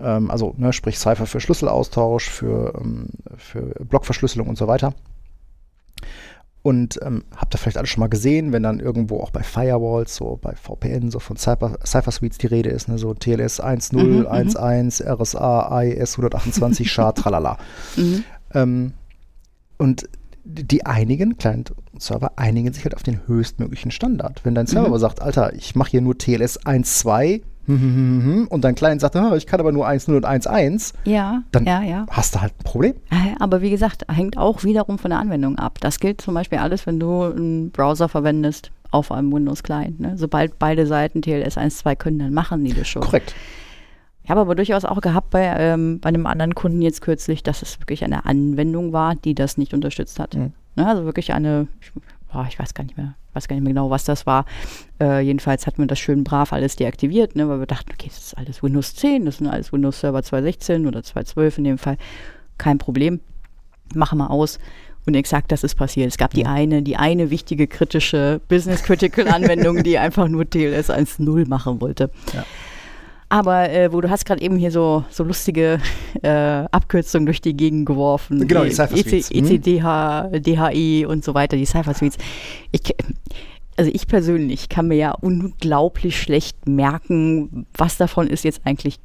Ähm, also ne, sprich Cypher für Schlüsselaustausch, für, ähm, für Blockverschlüsselung und so weiter. Und ähm, habt ihr vielleicht alles schon mal gesehen, wenn dann irgendwo auch bei Firewalls, so bei VPN, so von Cypher, Cypher Suites die Rede ist, ne, so TLS 1.0, 1.1, RSA, IS 128, SHA, tralala. Ähm, und die einigen, Client und Server, einigen sich halt auf den höchstmöglichen Standard. Wenn dein Server aber sagt, Alter, ich mache hier nur TLS 1.2 und dein Client sagt, "Ah, ich kann aber nur 1.0 und 1.1, Ja, dann ja, ja. hast du halt ein Problem. Äh, Aber wie gesagt, hängt auch wiederum von der Anwendung ab. Das gilt zum Beispiel alles, wenn du einen Browser verwendest auf einem Windows-Client. Ne? Sobald beide Seiten TLS 1.2 können, dann machen die das schon. Korrekt. Ich habe aber durchaus auch gehabt bei, ähm, bei einem anderen Kunden jetzt kürzlich, dass es wirklich eine Anwendung war, die das nicht unterstützt hat. Mhm. Ne? Also wirklich eine, ich boah, ich weiß gar nicht mehr, weiß gar nicht mehr genau, was das war. Äh, jedenfalls hatten wir das schön brav alles deaktiviert, ne, weil wir dachten, okay, das ist alles Windows 10, das sind alles Windows Server 216 oder 212 in dem Fall. Kein Problem. Machen wir aus. Und exakt das ist passiert. Es gab die eine, die eine wichtige kritische Business Critical Anwendung, die [LAUGHS] einfach nur TLS 1.0 machen wollte. Ja. Aber äh, wo du hast gerade eben hier so, so lustige [LAUGHS] äh, Abkürzungen durch die Gegend geworfen. Genau, die, die Cypher Suites. ECDH, mhm. DHI und so weiter, die Cypher Suites. Ich, also ich persönlich kann mir ja unglaublich schlecht merken, was davon ist jetzt eigentlich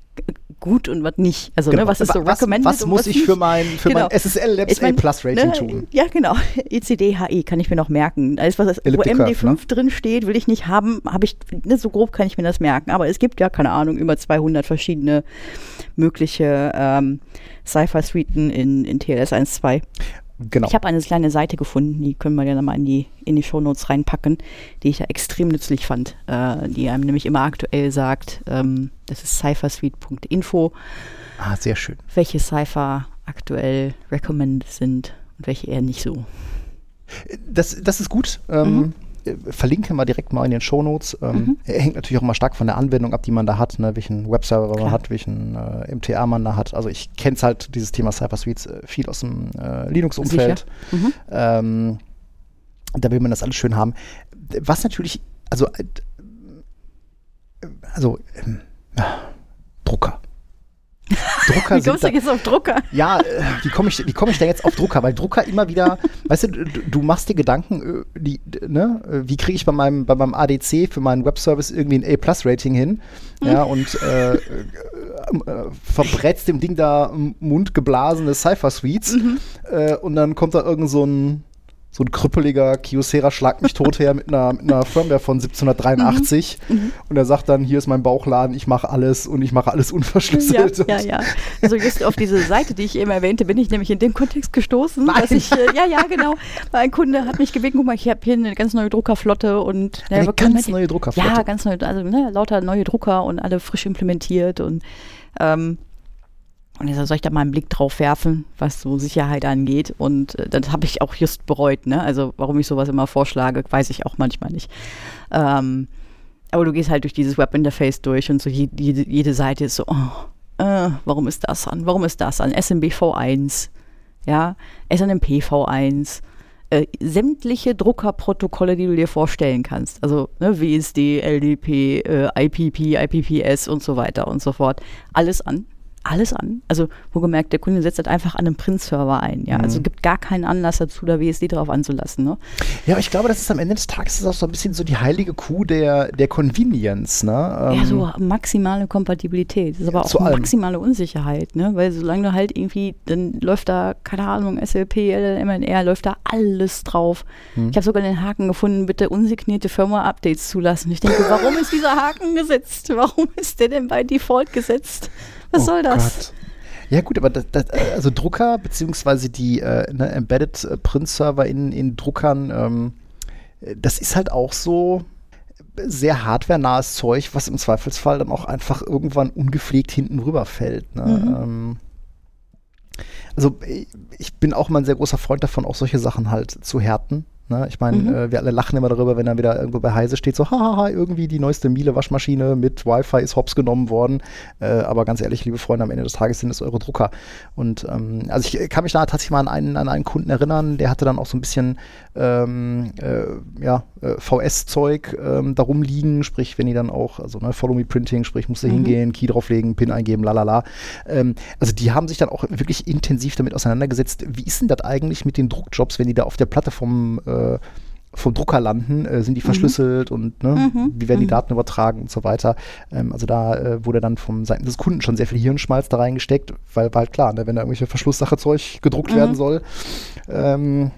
gut und was nicht. Also genau. ne, was ist so recommended Was muss was ich für mein, für genau. mein SSL Labs ich mein, A Plus Rating ne, tun? Ja, genau. [LAUGHS] ECDHI kann ich mir noch merken. Alles, was wo MD5 ne? drin steht, will ich nicht haben. Habe ich, ne, so grob kann ich mir das merken. Aber es gibt ja, keine Ahnung, über 200 verschiedene mögliche ähm, Cypher-Suiten in, in TLS 1.2. Genau. Ich habe eine kleine Seite gefunden, die können wir ja mal in die, in die Shownotes reinpacken, die ich ja extrem nützlich fand, äh, die einem nämlich immer aktuell sagt, ähm, das ist cyphersuite.info. Ah, sehr schön. Welche Cypher aktuell recommended sind und welche eher nicht so. Das, das ist gut. Ähm, mhm verlinken wir direkt mal in den Shownotes. Ähm, mhm. Hängt natürlich auch immer stark von der Anwendung ab, die man da hat, ne? welchen Webserver Klar. man hat, welchen äh, MTA man da hat. Also ich kenne es halt, dieses Thema Cyber Suites, äh, viel aus dem äh, Linux-Umfeld. Mhm. Ähm, da will man das alles schön haben. Was natürlich, also, äh, also, ähm, Drucker. Drucker wie kommst du jetzt auf Drucker? Ja, äh, wie komme ich, komm ich da jetzt auf Drucker? Weil Drucker immer wieder, weißt du, du, du machst dir Gedanken, äh, die, ne, wie kriege ich bei meinem, bei meinem ADC für meinen Webservice irgendwie ein A-Plus-Rating hin? Ja, mhm. und äh, äh, äh, verbrätst dem Ding da mundgeblasene Cypher-Suites mhm. äh, und dann kommt da irgend so ein so ein krüppeliger Kyocera schlag mich tot her mit einer, mit einer Firmware von 1783 mhm. mhm. und er sagt dann, hier ist mein Bauchladen, ich mache alles und ich mache alles unverschlüsselt. Ja, ja, ja. Also just auf diese Seite, die ich eben erwähnte, bin ich nämlich in dem Kontext gestoßen, Nein. dass ich, äh, ja, ja, genau, weil ein Kunde hat mich gebeten, guck mal, ich habe hier eine ganz neue Druckerflotte und ja, eine ganz neue Druckerflotte. Ja, ganz neue, also ne, lauter neue Drucker und alle frisch implementiert und ähm, und jetzt soll ich da mal einen Blick drauf werfen, was so Sicherheit angeht. Und äh, das habe ich auch just bereut. Ne? Also warum ich sowas immer vorschlage, weiß ich auch manchmal nicht. Ähm, aber du gehst halt durch dieses Webinterface durch und so jede, jede Seite ist so, oh, äh, warum ist das an? Warum ist das an? SMBV1, ja, SNMP-V1, äh, sämtliche Druckerprotokolle, die du dir vorstellen kannst. Also ne, WSD, LDP, äh, IPP, IPPS und so weiter und so fort. Alles an alles an. Also, wo gemerkt, der Kunde setzt halt einfach an einem Print-Server ein. Ja, also mhm. also gibt gar keinen Anlass dazu, da WSD drauf anzulassen. Ne? Ja, aber ich glaube, das ist am Ende des Tages auch so ein bisschen so die heilige Kuh der, der Convenience. Ne? Ähm, ja, so maximale Kompatibilität. Das ist aber auch maximale Unsicherheit, ne? Weil solange du halt irgendwie, dann läuft da, keine Ahnung, SLP, LLMNR, läuft da alles drauf. Mhm. Ich habe sogar den Haken gefunden, bitte unsignierte Firmware-Updates zulassen. Ich denke, warum ist dieser Haken gesetzt? Warum ist der denn bei Default gesetzt? Was oh soll das? Gott. Ja gut, aber das, das, also Drucker beziehungsweise die äh, ne, Embedded äh, Print-Server in, in Druckern, ähm, das ist halt auch so sehr hardware-nahes Zeug, was im Zweifelsfall dann auch einfach irgendwann ungepflegt hinten rüberfällt. Ne? Mhm. Ähm, also ich bin auch mal ein sehr großer Freund davon, auch solche Sachen halt zu härten. Ne? Ich meine, mhm. äh, wir alle lachen immer darüber, wenn dann wieder irgendwo bei Heise steht, so, hahaha, irgendwie die neueste Miele-Waschmaschine mit Wi-Fi ist hops genommen worden. Äh, aber ganz ehrlich, liebe Freunde, am Ende des Tages sind es eure Drucker. Und ähm, also ich kann mich da tatsächlich mal an einen, an einen Kunden erinnern, der hatte dann auch so ein bisschen ähm, äh, ja, äh, VS-Zeug ähm, darum liegen, sprich, wenn die dann auch, also ne, Follow Me Printing, sprich, musste mhm. hingehen, Key drauflegen, PIN eingeben, lalala. Ähm, also die haben sich dann auch wirklich intensiv damit auseinandergesetzt, wie ist denn das eigentlich mit den Druckjobs, wenn die da auf der Platte vom äh, vom Drucker landen, äh, sind die mhm. verschlüsselt und ne, mhm. wie werden die mhm. Daten übertragen und so weiter. Ähm, also da äh, wurde dann von Seiten des Kunden schon sehr viel Hirnschmalz da reingesteckt, weil war halt klar, ne, wenn da irgendwelche Verschlusssache Zeug gedruckt mhm. werden soll, ähm,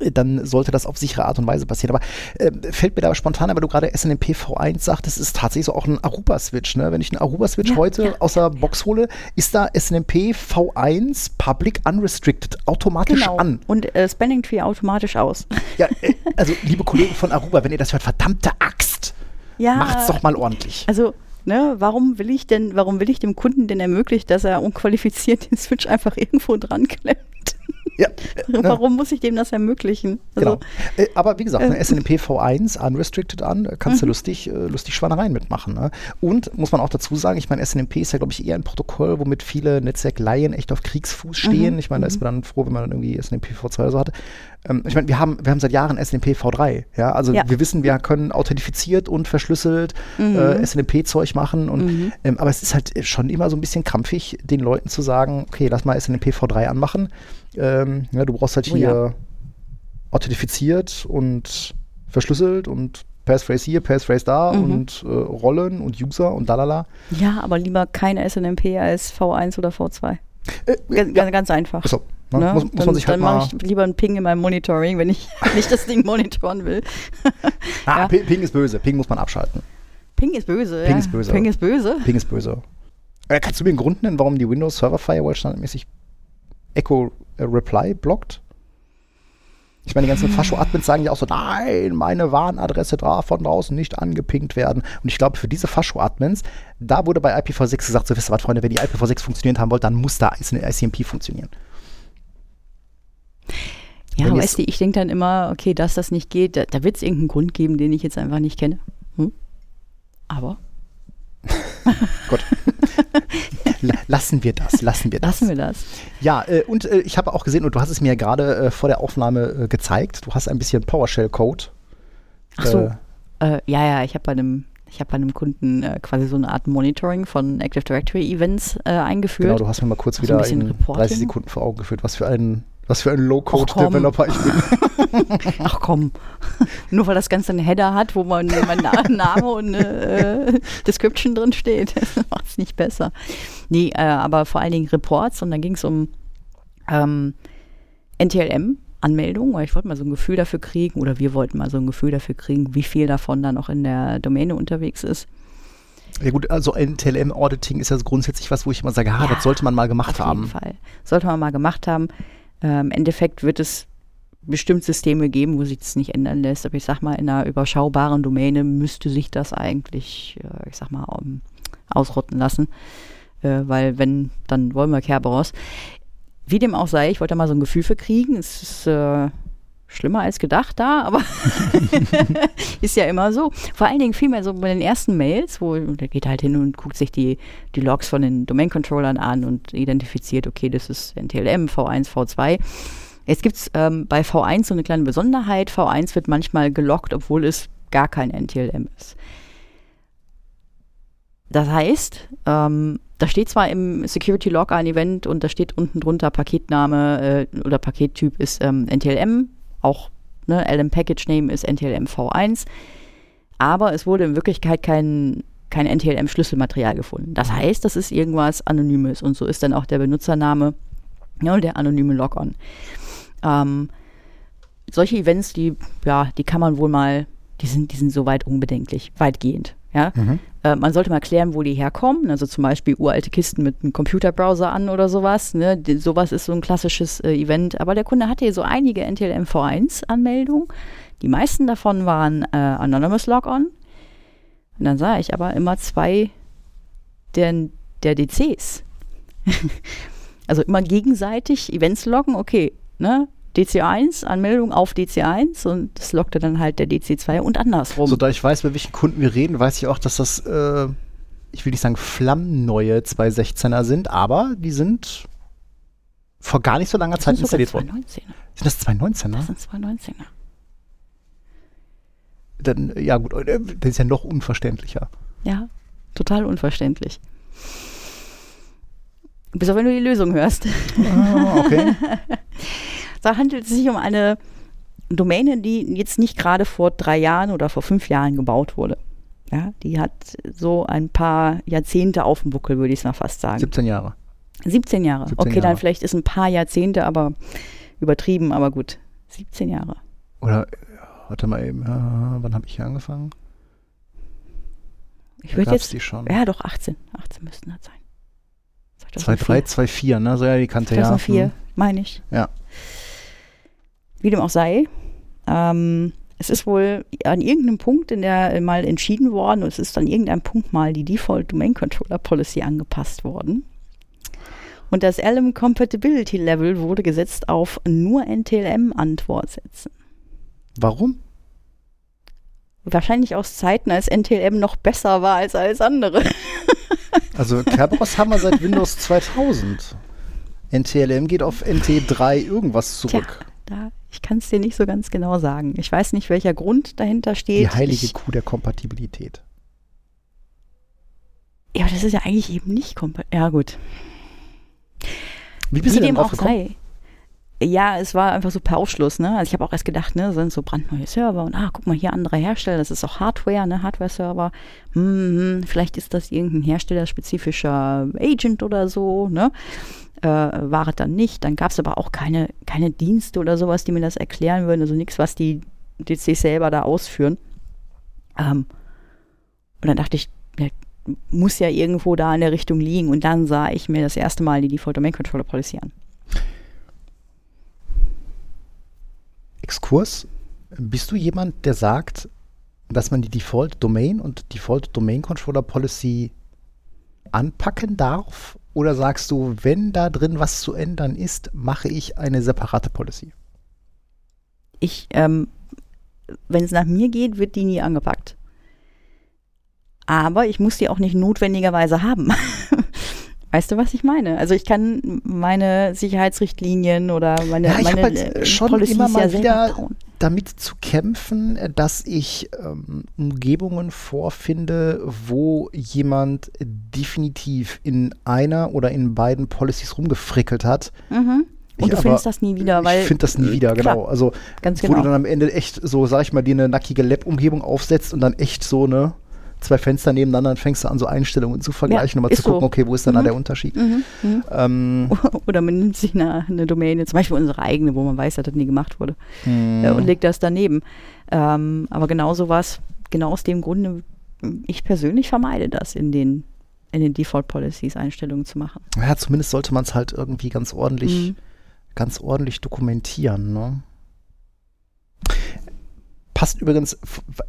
dann sollte das auf sichere Art und Weise passieren. Aber äh, fällt mir da spontan, weil du gerade SNMP V1 sagst, das ist tatsächlich so auch ein Aruba-Switch. Ne? Wenn ich einen Aruba-Switch ja, heute ja, aus der ja. Box hole, ist da SNMP V1 Public Unrestricted automatisch genau. an. Und äh, Spanning Tree automatisch aus. Ja, äh, [LAUGHS] also liebe Kollegen von Aruba, wenn ihr das hört, verdammte Axt, ja, macht's doch mal ordentlich. Also Ne, warum will ich denn, warum will ich dem Kunden denn ermöglichen, dass er unqualifiziert den Switch einfach irgendwo dran klemmt? Ja, [LAUGHS] Warum ne? muss ich dem das ermöglichen? Also, genau. Äh, aber wie gesagt, äh, ne, SNMP V1 unrestricted an, kannst du mhm. lustig, äh, lustig Schwanereien mitmachen. Ne? Und muss man auch dazu sagen, ich meine, SNMP ist ja, glaube ich, eher ein Protokoll, womit viele Netzwerkleien echt auf Kriegsfuß stehen. Mhm. Ich meine, da ist mhm. man dann froh, wenn man dann irgendwie SNMP V2 oder so hatte. Ähm, ich meine, wir haben, wir haben seit Jahren SNMP V3. Ja? Also ja. wir wissen, wir können authentifiziert und verschlüsselt mhm. äh, SNMP-Zeug machen. Und, mhm. ähm, aber es ist halt schon immer so ein bisschen krampfig, den Leuten zu sagen, okay, lass mal SNMP V3 anmachen. Ähm, ja, du brauchst halt oh, hier ja. authentifiziert und verschlüsselt und Passphrase hier, Passphrase da mhm. und äh, Rollen und User und dalala. Ja, aber lieber keine SNMP als V1 oder V2. Äh, ganz, ja. ganz, einfach. So, ne? Ne? Muss, muss dann, man sich halt dann mache ich lieber einen Ping in meinem Monitoring, wenn ich [LAUGHS] nicht das Ding monitoren will. [LAUGHS] ah, ja. Ping ist böse. Ping muss man abschalten. Ping ist böse. Ping ja. ist böse. Ping ist böse. Ping ist böse. Äh, kannst du mir einen Grund nennen, warum die Windows Server Firewall standardmäßig Echo äh, Reply blockt? Ich meine, die ganzen Fascho-Admins sagen ja auch so, nein, meine Warnadresse darf von draußen nicht angepinkt werden. Und ich glaube, für diese Fascho-Admins, da wurde bei IPv6 gesagt, so wisst ihr was, Freunde, wenn ihr IPv6 funktioniert haben wollt, dann muss da ICMP funktionieren. Ja, wenn weißt du, ich denke dann immer, okay, dass das nicht geht, da, da wird es irgendeinen Grund geben, den ich jetzt einfach nicht kenne. Hm? Aber [LAUGHS] Gut. Lassen wir das, lassen wir das. Lassen wir das. Ja, äh, und äh, ich habe auch gesehen, und du hast es mir gerade äh, vor der Aufnahme äh, gezeigt, du hast ein bisschen PowerShell-Code. Ach so. Äh, ja, ja, ich habe bei einem ich habe bei einem Kunden äh, quasi so eine Art Monitoring von Active Directory Events äh, eingeführt. Genau, du hast mir mal kurz wieder in Reporting. 30 Sekunden vor Augen geführt, was für ein was für ein Low-Code-Developer ich bin. [LAUGHS] Ach komm. Nur weil das Ganze einen Header hat, wo man mein Name und eine äh, Description drin steht. [LAUGHS] Das macht es nicht besser. Nee, äh, aber vor allen Dingen Reports und dann ging es um ähm, NTLM. Anmeldung, weil ich wollte mal so ein Gefühl dafür kriegen, oder wir wollten mal so ein Gefühl dafür kriegen, wie viel davon da noch in der Domäne unterwegs ist. Ja gut, also NTLM-Auditing ist ja grundsätzlich was, wo ich immer sage, ah, ja, das sollte man mal gemacht auf haben. Auf jeden Fall. Sollte man mal gemacht haben. Äh, Im Endeffekt wird es bestimmt Systeme geben, wo sich das nicht ändern lässt. Aber ich sag mal, in einer überschaubaren Domäne müsste sich das eigentlich, äh, ich sag mal, um, ausrotten lassen. Äh, weil wenn, dann wollen wir Kerberos. Wie dem auch sei, ich wollte da mal so ein Gefühl für kriegen. Es ist äh, schlimmer als gedacht da, aber [LAUGHS] [LAUGHS] ist ja immer so. Vor allen Dingen vielmehr so bei den ersten Mails, wo der geht halt hin und guckt sich die, die Logs von den Domain-Controllern an und identifiziert, okay, das ist NTLM, V1, V2. Jetzt gibt es ähm, bei V1 so eine kleine Besonderheit. V1 wird manchmal gelockt, obwohl es gar kein NTLM ist. Das heißt, ähm, da steht zwar im Security Log ein Event und da steht unten drunter Paketname äh, oder Pakettyp ist ähm, NTLM, auch ne, LM Package Name ist NTLM V1, aber es wurde in Wirklichkeit kein, kein NTLM-Schlüsselmaterial gefunden. Das heißt, das ist irgendwas Anonymes und so ist dann auch der Benutzername ja, der anonyme Logon. Ähm, solche Events, die, ja, die kann man wohl mal, die sind, die sind soweit unbedenklich, weitgehend. Ja? Mhm. Äh, man sollte mal klären, wo die herkommen. Also zum Beispiel uralte Kisten mit einem Computerbrowser an oder sowas. Ne? Die, sowas ist so ein klassisches äh, Event. Aber der Kunde hatte hier so einige NTLM V1-Anmeldungen. Die meisten davon waren äh, Anonymous Logon. Und dann sah ich aber immer zwei der, der DCs. [LAUGHS] also immer gegenseitig Events loggen. Okay, ne? DC1, Anmeldung auf DC1 und das lockte dann halt der DC2 und andersrum. So, da ich weiß, bei welchen Kunden wir reden, weiß ich auch, dass das, äh, ich will nicht sagen flammenneue 216er sind, aber die sind vor gar nicht so langer Zeit installiert worden. Sind das 219er? Das sind 219er. Dann, ja gut, äh, das ist ja noch unverständlicher. Ja, total unverständlich. Bis auf wenn du die Lösung hörst. Ah, okay. [LAUGHS] Da handelt es sich um eine Domäne, die jetzt nicht gerade vor drei Jahren oder vor fünf Jahren gebaut wurde. Ja, die hat so ein paar Jahrzehnte auf dem Buckel, würde ich es mal fast sagen. 17 Jahre. 17 Jahre. 17 okay, Jahre. dann vielleicht ist ein paar Jahrzehnte, aber übertrieben, aber gut. 17 Jahre. Oder, warte mal eben, äh, wann habe ich hier angefangen? Ich würde jetzt. Die schon. Ja, doch, 18. 18 müssten das sein. 2003, 2004, ne? So ja, die Kante 2004, ja. 2004, meine ich. Ja. Wie dem auch sei, ähm, es ist wohl an irgendeinem Punkt in der mal entschieden worden und es ist an irgendeinem Punkt mal die Default Domain Controller Policy angepasst worden. Und das LM Compatibility Level wurde gesetzt auf nur NTLM-Antwortsätzen. Warum? Wahrscheinlich aus Zeiten, als NTLM noch besser war als alles andere. [LAUGHS] also Kerberos haben wir seit Windows 2000. NTLM geht auf NT3 irgendwas zurück. Tja, da, ich kann es dir nicht so ganz genau sagen. Ich weiß nicht, welcher Grund dahinter steht. Die heilige ich, Kuh der Kompatibilität. Ja, aber das ist ja eigentlich eben nicht kompatibel. Ja, gut. Wie bist Wie du denn dem auch sei. Ja, es war einfach so per Aufschluss, ne? Also ich habe auch erst gedacht, ne, sind so brandneue Server und ah, guck mal hier andere Hersteller, das ist auch Hardware, ne, Hardware-Server. Hm, hm, vielleicht ist das irgendein herstellerspezifischer Agent oder so, ne? Äh, war es dann nicht. Dann gab es aber auch keine, keine Dienste oder sowas, die mir das erklären würden, also nichts, was die, sich selber da ausführen. Ähm, und dann dachte ich, ja, muss ja irgendwo da in der Richtung liegen. Und dann sah ich mir das erste Mal die Default Domain Controller Policy an. Exkurs. Bist du jemand, der sagt, dass man die Default Domain und Default Domain Controller Policy anpacken darf? Oder sagst du, wenn da drin was zu ändern ist, mache ich eine separate Policy? Ich, ähm, wenn es nach mir geht, wird die nie angepackt. Aber ich muss die auch nicht notwendigerweise haben. [LAUGHS] Weißt du, was ich meine? Also ich kann meine Sicherheitsrichtlinien oder meine, ja, ich meine halt äh, schon Policies immer mal ja wieder damit zu kämpfen, dass ich ähm, Umgebungen vorfinde, wo jemand definitiv in einer oder in beiden Policies rumgefrickelt hat. Mhm. Und ich du findest das nie wieder, weil. Ich finde das nie wieder, genau. Klar, also, ganz genau. wo du genau. dann am Ende echt so, sag ich mal, dir eine nackige Lab-Umgebung aufsetzt und dann echt so, ne? Zwei Fenster nebeneinander und fängst du an, so Einstellungen zu vergleichen, ja, um mal zu gucken, so. okay, wo ist dann mhm. da der Unterschied? Mhm. Mhm. Ähm, [LAUGHS] Oder man nimmt sich eine, eine, Domäne, zum Beispiel unsere eigene, wo man weiß, dass das nie gemacht wurde, äh, und legt das daneben. Ähm, aber genau so was, genau aus dem Grunde, ich persönlich vermeide das in den, in den Default Policies Einstellungen zu machen. Ja, zumindest sollte man es halt irgendwie ganz ordentlich, mhm. ganz ordentlich dokumentieren, ne? Passt übrigens,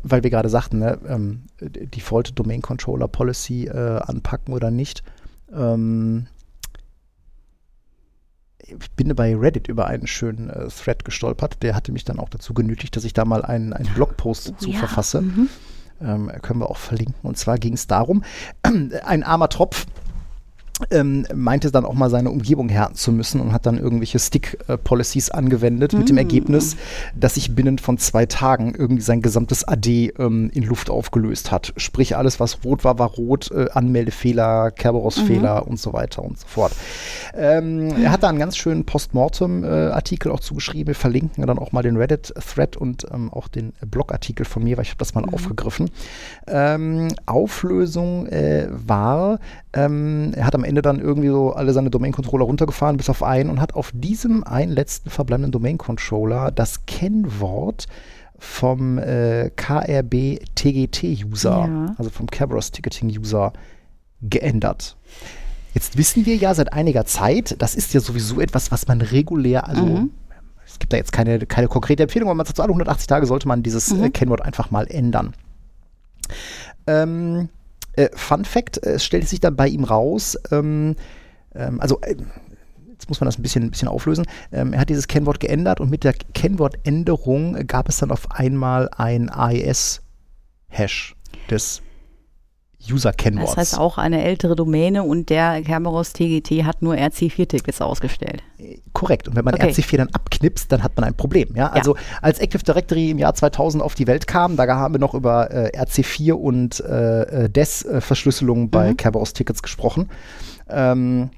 weil wir gerade sagten, ne, ähm, Default Domain Controller Policy äh, anpacken oder nicht. Ähm, ich bin bei Reddit über einen schönen äh, Thread gestolpert. Der hatte mich dann auch dazu genötigt, dass ich da mal einen, einen Blogpost oh, zu ja. verfasse. Mhm. Ähm, können wir auch verlinken. Und zwar ging es darum, [CLEARS THROAT] ein armer Tropf ähm, meinte dann auch mal seine Umgebung härten zu müssen und hat dann irgendwelche Stick-Policies angewendet mm. mit dem mm. Ergebnis, dass sich binnen von zwei Tagen irgendwie sein gesamtes AD ähm, in Luft aufgelöst hat. Sprich, alles, was rot war, war rot, äh, Anmeldefehler, Kerberos-Fehler mhm. und so weiter und so fort. Ähm, mhm. Er hat da einen ganz schönen Postmortem-Artikel auch zugeschrieben. Wir verlinken dann auch mal den Reddit-Thread und ähm, auch den Blogartikel von mir, weil ich habe das mal mhm. aufgegriffen. Ähm, Auflösung äh, war, ähm, er hat am Ende dann irgendwie so alle seine Domain-Controller runtergefahren, bis auf einen, und hat auf diesem einen letzten verbleibenden Domain-Controller das Kennwort vom äh, KRB TGT-User, ja. also vom Kerberos Ticketing-User, geändert. Jetzt wissen wir ja seit einiger Zeit, das ist ja sowieso etwas, was man regulär, also mhm. es gibt da jetzt keine, keine konkrete Empfehlung, aber man sagt, so alle 180 Tage sollte man dieses mhm. äh, Kennwort einfach mal ändern. Ähm, äh, Fun Fact, es stellte sich dann bei ihm raus, ähm, ähm, also äh, jetzt muss man das ein bisschen, ein bisschen auflösen. Ähm, er hat dieses Kennwort geändert und mit der Kennwortänderung gab es dann auf einmal ein AES-Hash des User-Kennworts. Das heißt auch eine ältere Domäne und der Kerberos TGT hat nur RC4-Tickets ausgestellt. Korrekt. Und wenn man okay. RC4 dann abknipst, dann hat man ein Problem. Ja? Also ja. als Active Directory im Jahr 2000 auf die Welt kam, da haben wir noch über äh, RC4 und äh, äh DES-Verschlüsselung bei mhm. Kerberos-Tickets gesprochen. Ähm,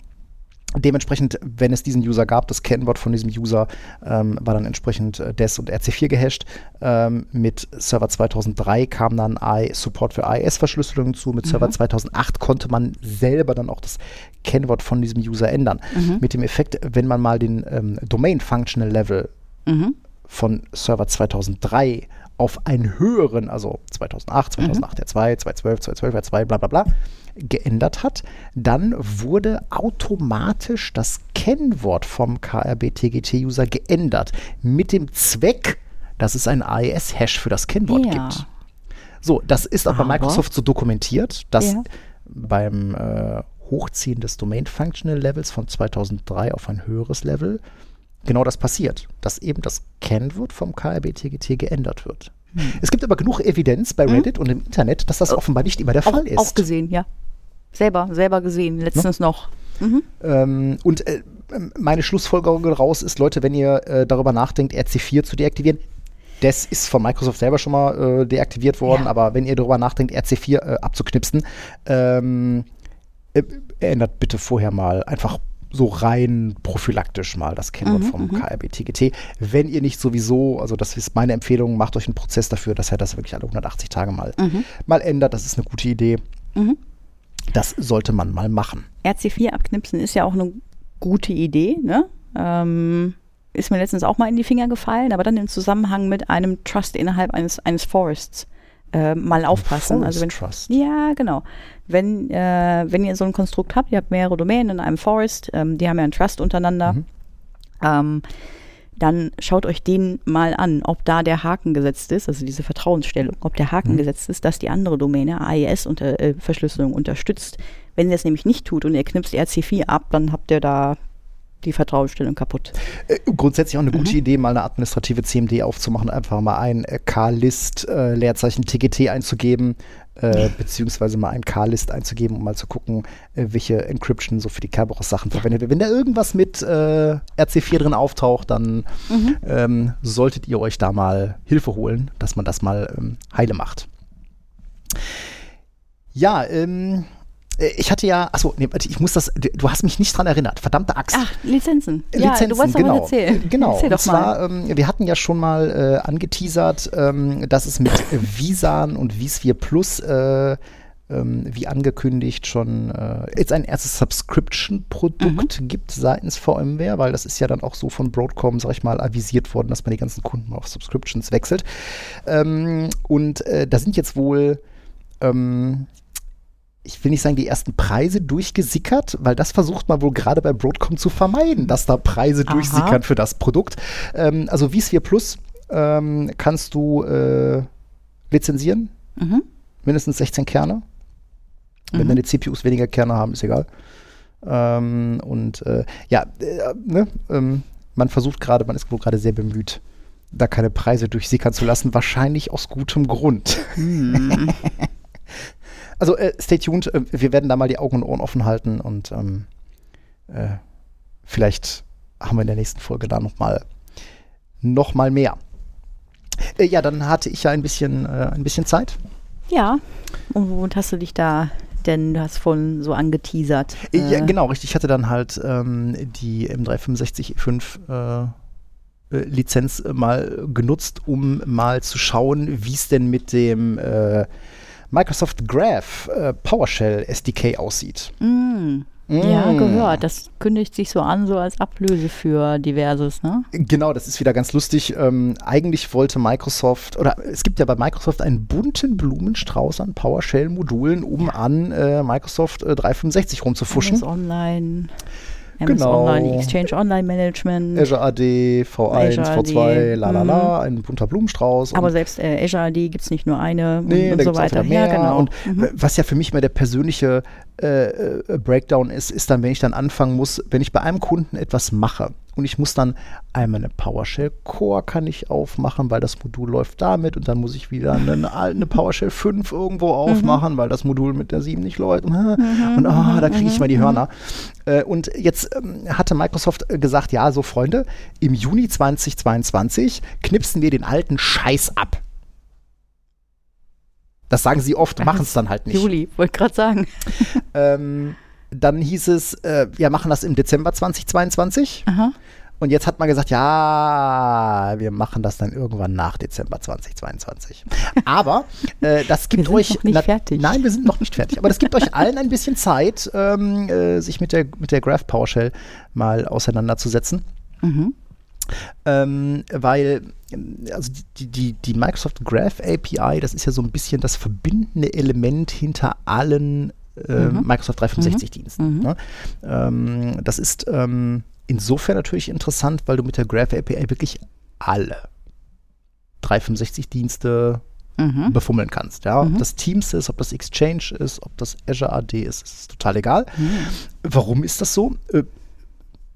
Dementsprechend, wenn es diesen User gab, das Kennwort von diesem User ähm, war dann entsprechend äh, DES und RC4 gehasht. Ähm, mit Server 2003 kam dann I Support für AES-Verschlüsselung zu. Mit mhm. Server 2008 konnte man selber dann auch das Kennwort von diesem User ändern. Mhm. Mit dem Effekt, wenn man mal den ähm, Domain Functional Level mhm. von Server 2003 auf einen höheren, also 2008, 2008 mhm. 2, 2012, 2012 2, bla bla bla, geändert hat, dann wurde automatisch das Kennwort vom KRB-TGT-User geändert. Mit dem Zweck, dass es ein AES-Hash für das Kennwort ja. gibt. So, das ist auch bei Microsoft so dokumentiert, dass ja. beim äh, Hochziehen des Domain Functional Levels von 2003 auf ein höheres Level genau das passiert, dass eben das Kennwort vom KRB-TGT geändert wird. Hm. Es gibt aber genug Evidenz bei hm? Reddit hm? und im Internet, dass das offenbar nicht immer der auch, Fall ist. Auch gesehen, ja. Selber, selber gesehen, letztens no? noch. Mhm. Ähm, und äh, meine Schlussfolgerung raus ist, Leute, wenn ihr äh, darüber nachdenkt, RC4 zu deaktivieren, das ist von Microsoft selber schon mal äh, deaktiviert worden, ja. aber wenn ihr darüber nachdenkt, RC4 äh, abzuknipsen, ähm, äh, ändert bitte vorher mal einfach so rein prophylaktisch mal das Kennwort mhm, vom mhm. KRB-TGT. Wenn ihr nicht sowieso, also das ist meine Empfehlung, macht euch einen Prozess dafür, dass er das wirklich alle 180 Tage mal, mhm. mal ändert. Das ist eine gute Idee. Mhm. Das sollte man mal machen. RC4 abknipsen ist ja auch eine gute Idee, ne? Ähm, ist mir letztens auch mal in die Finger gefallen, aber dann im Zusammenhang mit einem Trust innerhalb eines, eines Forests äh, mal aufpassen. also wenn, Trust. Ja, genau. Wenn, äh, wenn ihr so ein Konstrukt habt, ihr habt mehrere Domänen in einem Forest, ähm, die haben ja einen Trust untereinander, mhm. ähm, dann schaut euch den mal an, ob da der Haken gesetzt ist, also diese Vertrauensstellung, ob der Haken mhm. gesetzt ist, dass die andere Domäne AES-Verschlüsselung unter, äh, unterstützt. Wenn ihr das nämlich nicht tut und ihr knipst RC4 ab, dann habt ihr da die Vertrauensstellung kaputt. Äh, grundsätzlich auch eine gute mhm. Idee, mal eine administrative CMD aufzumachen, einfach mal ein äh, K-List äh, Leerzeichen TGT einzugeben, äh, beziehungsweise mal ein K-List einzugeben, um mal zu gucken, äh, welche Encryption so für die Kerberos Sachen verwendet wird. Wenn da irgendwas mit äh, RC4 drin auftaucht, dann mhm. ähm, solltet ihr euch da mal Hilfe holen, dass man das mal ähm, heile macht. Ja, ähm, äh, ich hatte ja, achso, nee, ich muss das, du hast mich nicht dran erinnert, verdammte Axt. Ach, Lizenzen. Lizenzen, ja, du wolltest genau. mal erzählen. [LAUGHS] Genau, Erzähl und zwar, ähm, wir hatten ja schon mal äh, angeteasert, ähm, dass es mit Visan und vSphere Plus äh, ähm, wie angekündigt schon äh, jetzt ein erstes Subscription-Produkt mhm. gibt seitens VMware, weil das ist ja dann auch so von Broadcom, sag ich mal, avisiert worden, dass man die ganzen Kunden auf Subscriptions wechselt. Ähm, und äh, da sind jetzt wohl ähm, ich will nicht sagen, die ersten Preise durchgesickert, weil das versucht man wohl gerade bei Broadcom zu vermeiden, dass da Preise Aha. durchsickern für das Produkt. Ähm, also vSphere Plus ähm, kannst du äh, lizenzieren, mhm. mindestens 16 Kerne. Wenn mhm. deine CPUs weniger Kerne haben, ist egal. Ähm, und äh, ja, äh, ne, ähm, man versucht gerade, man ist wohl gerade sehr bemüht, da keine Preise durchsickern zu lassen, wahrscheinlich aus gutem Grund. Mhm. [LAUGHS] Also äh, stay tuned, äh, wir werden da mal die Augen und Ohren offen halten und ähm, äh, vielleicht haben wir in der nächsten Folge da nochmal noch mal mehr. Äh, ja, dann hatte ich ja ein bisschen, äh, ein bisschen Zeit. Ja, und womit hast du dich da denn du hast vorhin so angeteasert. Ja, äh, genau, richtig. Ich hatte dann halt ähm, die M365 5 äh, Lizenz mal genutzt, um mal zu schauen, wie es denn mit dem äh, Microsoft Graph äh, PowerShell SDK aussieht. Mm. Mm. Ja, gehört. Das kündigt sich so an, so als Ablöse für diverses, ne? Genau, das ist wieder ganz lustig. Ähm, eigentlich wollte Microsoft, oder es gibt ja bei Microsoft einen bunten Blumenstrauß an PowerShell-Modulen, um ja. an äh, Microsoft äh, 365 rumzufuschen. Alles online. MS genau. Online, Exchange Online Management. Azure AD, V1, Azure V2, lalala, mhm. ein bunter Blumenstrauß. Aber selbst äh, Azure AD gibt es nicht nur eine nee, und, und so weiter. Ja, genau. Und mhm. was ja für mich mal der persönliche äh, äh, Breakdown ist, ist dann, wenn ich dann anfangen muss, wenn ich bei einem Kunden etwas mache und ich muss dann einmal eine PowerShell Core kann ich aufmachen, weil das Modul läuft damit und dann muss ich wieder eine, eine PowerShell 5 irgendwo mhm. aufmachen, mhm. weil das Modul mit der 7 nicht läuft. [LAUGHS] Und, mhm. und oh, da kriege ich mal die Hörner. Äh, und jetzt ähm, hatte Microsoft gesagt, ja, so Freunde, im Juni 2022 knipsen wir den alten Scheiß ab. Das sagen sie oft, machen es dann halt nicht. Juli, wollte gerade sagen. [LAUGHS] ähm, dann hieß es, äh, wir machen das im Dezember 2022. Aha. Und jetzt hat man gesagt, ja, wir machen das dann irgendwann nach Dezember 2022. Aber äh, das gibt wir sind euch. Noch nicht fertig. Nein, wir sind noch nicht fertig. Aber das gibt euch allen ein bisschen Zeit, ähm, äh, sich mit der, mit der Graph PowerShell mal auseinanderzusetzen. Mhm. Ähm, weil also die, die, die Microsoft Graph API, das ist ja so ein bisschen das verbindende Element hinter allen äh, mhm. Microsoft 365-Diensten. Mhm. Ne? Ähm, das ist ähm, insofern natürlich interessant, weil du mit der Graph API wirklich alle 365-Dienste mhm. befummeln kannst. Ja? Ob mhm. das Teams ist, ob das Exchange ist, ob das Azure AD ist, ist total egal. Mhm. Warum ist das so? Äh,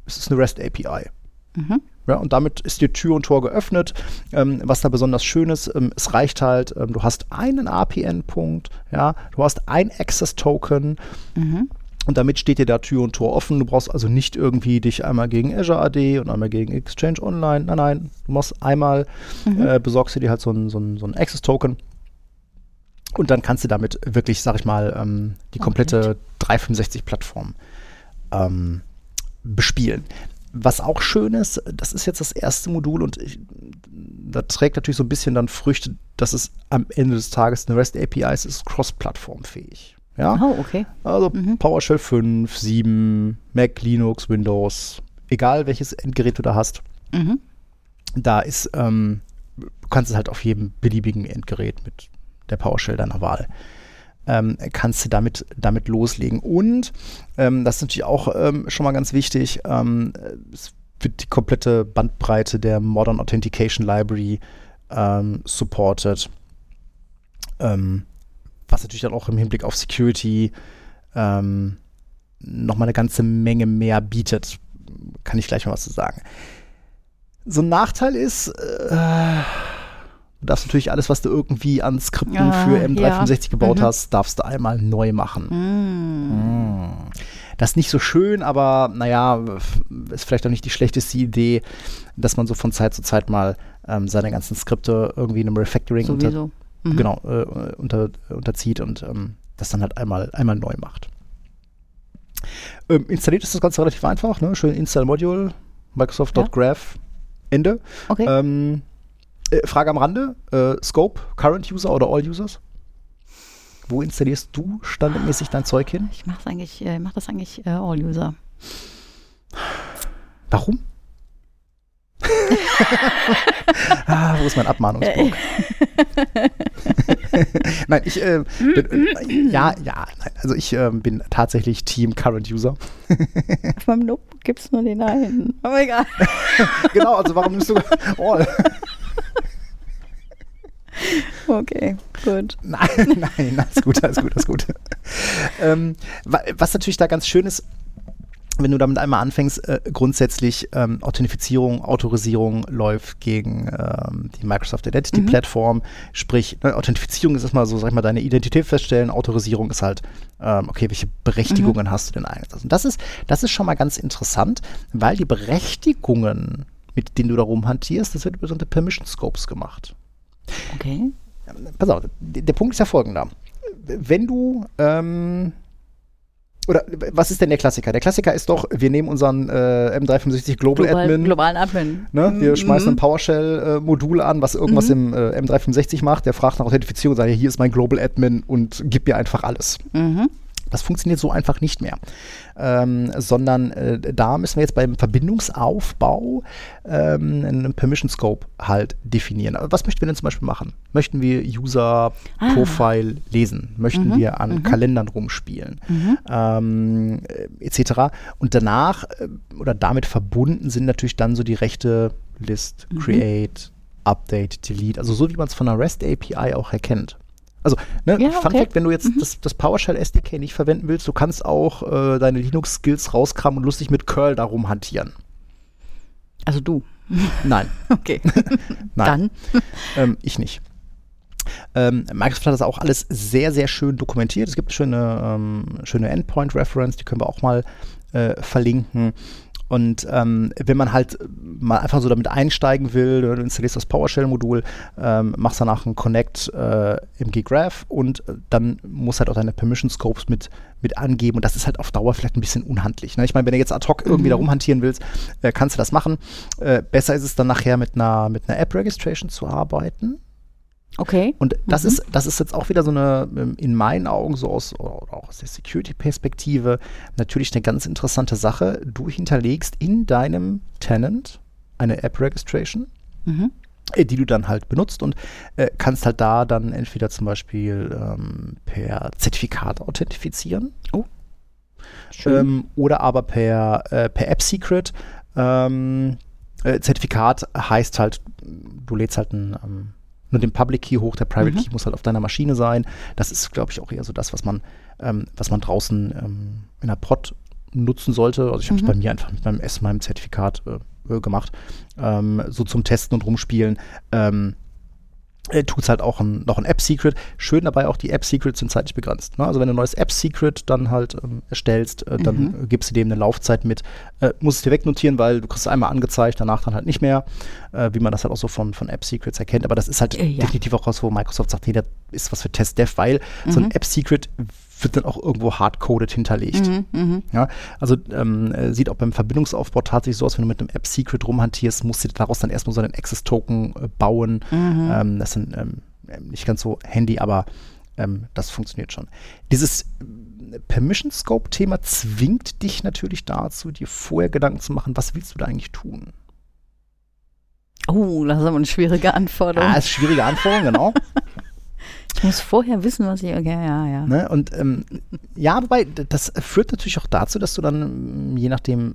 es ist eine REST API. Ja, und damit ist die Tür und Tor geöffnet. Ähm, was da besonders schön ist, ähm, es reicht halt, ähm, du hast einen API-Endpunkt, ja, du hast ein Access-Token. Mhm. Und damit steht dir da Tür und Tor offen. Du brauchst also nicht irgendwie dich einmal gegen Azure AD und einmal gegen Exchange Online. Nein, nein. Du machst einmal, mhm. äh, besorgst du dir halt so ein, so ein, so ein Access-Token. Und dann kannst du damit wirklich, sag ich mal, ähm, die komplette okay. 365-Plattform ähm, bespielen. Was auch schön ist, das ist jetzt das erste Modul und ich, da trägt natürlich so ein bisschen dann Früchte, dass es am Ende des Tages eine REST API ist, ist cross-plattformfähig. Ja? Oh, okay. Also mhm. PowerShell 5, 7, Mac, Linux, Windows, egal welches Endgerät du da hast. Mhm. Da ist, ähm, du kannst es halt auf jedem beliebigen Endgerät mit der PowerShell deiner Wahl ähm, kannst du damit, damit loslegen. Und ähm, das ist natürlich auch ähm, schon mal ganz wichtig, ähm, es wird die komplette Bandbreite der Modern Authentication Library ähm, supported. Ähm, was natürlich dann auch im Hinblick auf Security ähm, nochmal eine ganze Menge mehr bietet. Kann ich gleich mal was zu sagen. So ein Nachteil ist, äh, Du darfst natürlich alles, was du irgendwie an Skripten ah, für M365 ja. gebaut mhm. hast, darfst du einmal neu machen. Mm. Mm. Das ist nicht so schön, aber naja, ist vielleicht auch nicht die schlechteste Idee, dass man so von Zeit zu Zeit mal ähm, seine ganzen Skripte irgendwie in einem Refactoring unter, mhm. genau, äh, unter, unterzieht und ähm, das dann halt einmal, einmal neu macht. Ähm, installiert ist das Ganze relativ einfach, ne? schön Install Module, Microsoft.graph, ja. Ende. Okay. Äh, Frage am Rande: äh, Scope, Current User oder All Users? Wo installierst du standardmäßig dein Zeug hin? Ich mache eigentlich, äh, mach das eigentlich äh, All User. Warum? [LAUGHS] ah, wo ist mein Abmahnungsblock? [LAUGHS] nein, ich äh, bin, äh, ja, ja, nein, also ich äh, bin tatsächlich Team Current User. Auf meinem Notebook gibt es nur den einen. Aber egal. [LAUGHS] genau, also warum nimmst du All? Okay, gut. Nein, [LAUGHS] nein, alles gut, alles gut, alles gut. ähm, was natürlich da ganz schön ist, wenn du damit einmal anfängst, äh, grundsätzlich ähm, Authentifizierung, Autorisierung läuft gegen ähm, die Microsoft Identity mhm. Plattform. Sprich, ne, Authentifizierung ist erstmal so, sag ich mal, deine Identität feststellen. Autorisierung ist halt, ähm, okay, welche Berechtigungen mhm. hast du denn eigentlich? Und das ist, das ist schon mal ganz interessant, weil die Berechtigungen, mit denen du da rumhantierst, das wird über so eine Permission Scopes gemacht. Okay. Pass auf, der Punkt ist ja folgender. Wenn du, ähm, oder was ist denn der Klassiker? Der Klassiker ist doch, wir nehmen unseren äh, M365 Global, Global Admin. Globalen Admin. Ne? Wir mhm. schmeißen ein PowerShell-Modul äh, an, was irgendwas mhm. im äh, M365 macht. Der fragt nach Authentifizierung und sagt, hier ist mein Global Admin und gib mir einfach alles. Mhm. Das funktioniert so einfach nicht mehr ähm, sondern äh, da müssen wir jetzt beim Verbindungsaufbau ähm, einen Permission Scope halt definieren. Also was möchten wir denn zum Beispiel machen? Möchten wir User ah. Profile lesen? Möchten mhm. wir an mhm. Kalendern rumspielen? Mhm. Ähm, äh, etc. Und danach äh, oder damit verbunden sind natürlich dann so die Rechte List, mhm. Create, Update, Delete, also so wie man es von einer REST API auch erkennt. Also, ne, ja, Fun okay. Fact, wenn du jetzt mhm. das, das, PowerShell SDK nicht verwenden willst, du kannst auch äh, deine Linux-Skills rauskramen und lustig mit Curl darum hantieren. Also du? Nein. [LAUGHS] okay. [LAUGHS] Nein. Dann? Ähm, ich nicht. Ähm, Microsoft hat das auch alles sehr, sehr schön dokumentiert. Es gibt eine schöne, ähm, schöne Endpoint-Reference, die können wir auch mal äh, verlinken. Und ähm, wenn man halt mal einfach so damit einsteigen will, du installierst das PowerShell-Modul, ähm, machst danach einen Connect äh, im G-Graph und äh, dann muss halt auch deine Permission Scopes mit, mit angeben. Und das ist halt auf Dauer vielleicht ein bisschen unhandlich. Ne? Ich meine, wenn du jetzt ad hoc irgendwie mhm. da rumhantieren willst, äh, kannst du das machen. Äh, besser ist es dann nachher mit einer, mit einer App-Registration zu arbeiten. Okay. Und das, mhm. ist, das ist jetzt auch wieder so eine, ähm, in meinen Augen, so aus, auch aus der Security-Perspektive, natürlich eine ganz interessante Sache. Du hinterlegst in deinem Tenant eine App-Registration, mhm. äh, die du dann halt benutzt und äh, kannst halt da dann entweder zum Beispiel ähm, per Zertifikat authentifizieren. Oh. Ähm, oder aber per, äh, per App-Secret. Ähm, äh, Zertifikat heißt halt, du lädst halt ein ähm, nur den Public Key hoch, der Private mhm. Key muss halt auf deiner Maschine sein. Das ist, glaube ich, auch eher so das, was man, ähm, was man draußen ähm, in der Prod nutzen sollte. Also ich habe es mhm. bei mir einfach mit meinem S, meinem Zertifikat äh, gemacht, ähm, so zum Testen und Rumspielen. Ähm, äh, tut es halt auch ein, noch ein App-Secret. Schön dabei auch, die App-Secrets sind zeitlich begrenzt. Ne? Also wenn du ein neues App-Secret dann halt ähm, erstellst, äh, dann mhm. gibst du dem eine Laufzeit mit. Äh, musst es dir wegnotieren, weil du kriegst es einmal angezeigt, danach dann halt nicht mehr, äh, wie man das halt auch so von, von App-Secrets erkennt. Aber das ist halt ja. definitiv auch was, wo Microsoft sagt, nee, das ist was für Test-Dev, weil mhm. so ein mhm. App-Secret wird dann auch irgendwo hardcoded hinterlegt. Mhm, mh. ja, also ähm, äh, sieht auch beim Verbindungsaufbau tatsächlich so aus, wenn du mit einem App-Secret rumhantierst, musst du daraus dann erstmal so einen Access-Token äh, bauen. Mhm. Ähm, das sind ähm, nicht ganz so handy, aber ähm, das funktioniert schon. Dieses äh, Permission Scope-Thema zwingt dich natürlich dazu, dir vorher Gedanken zu machen, was willst du da eigentlich tun? Oh, das ist aber eine schwierige Anforderung. Ah, ist eine schwierige Anforderung, genau. [LAUGHS] Ich muss vorher wissen, was ich. Okay, ja, ja. Ne? Und ähm, ja, wobei, das führt natürlich auch dazu, dass du dann, je nachdem,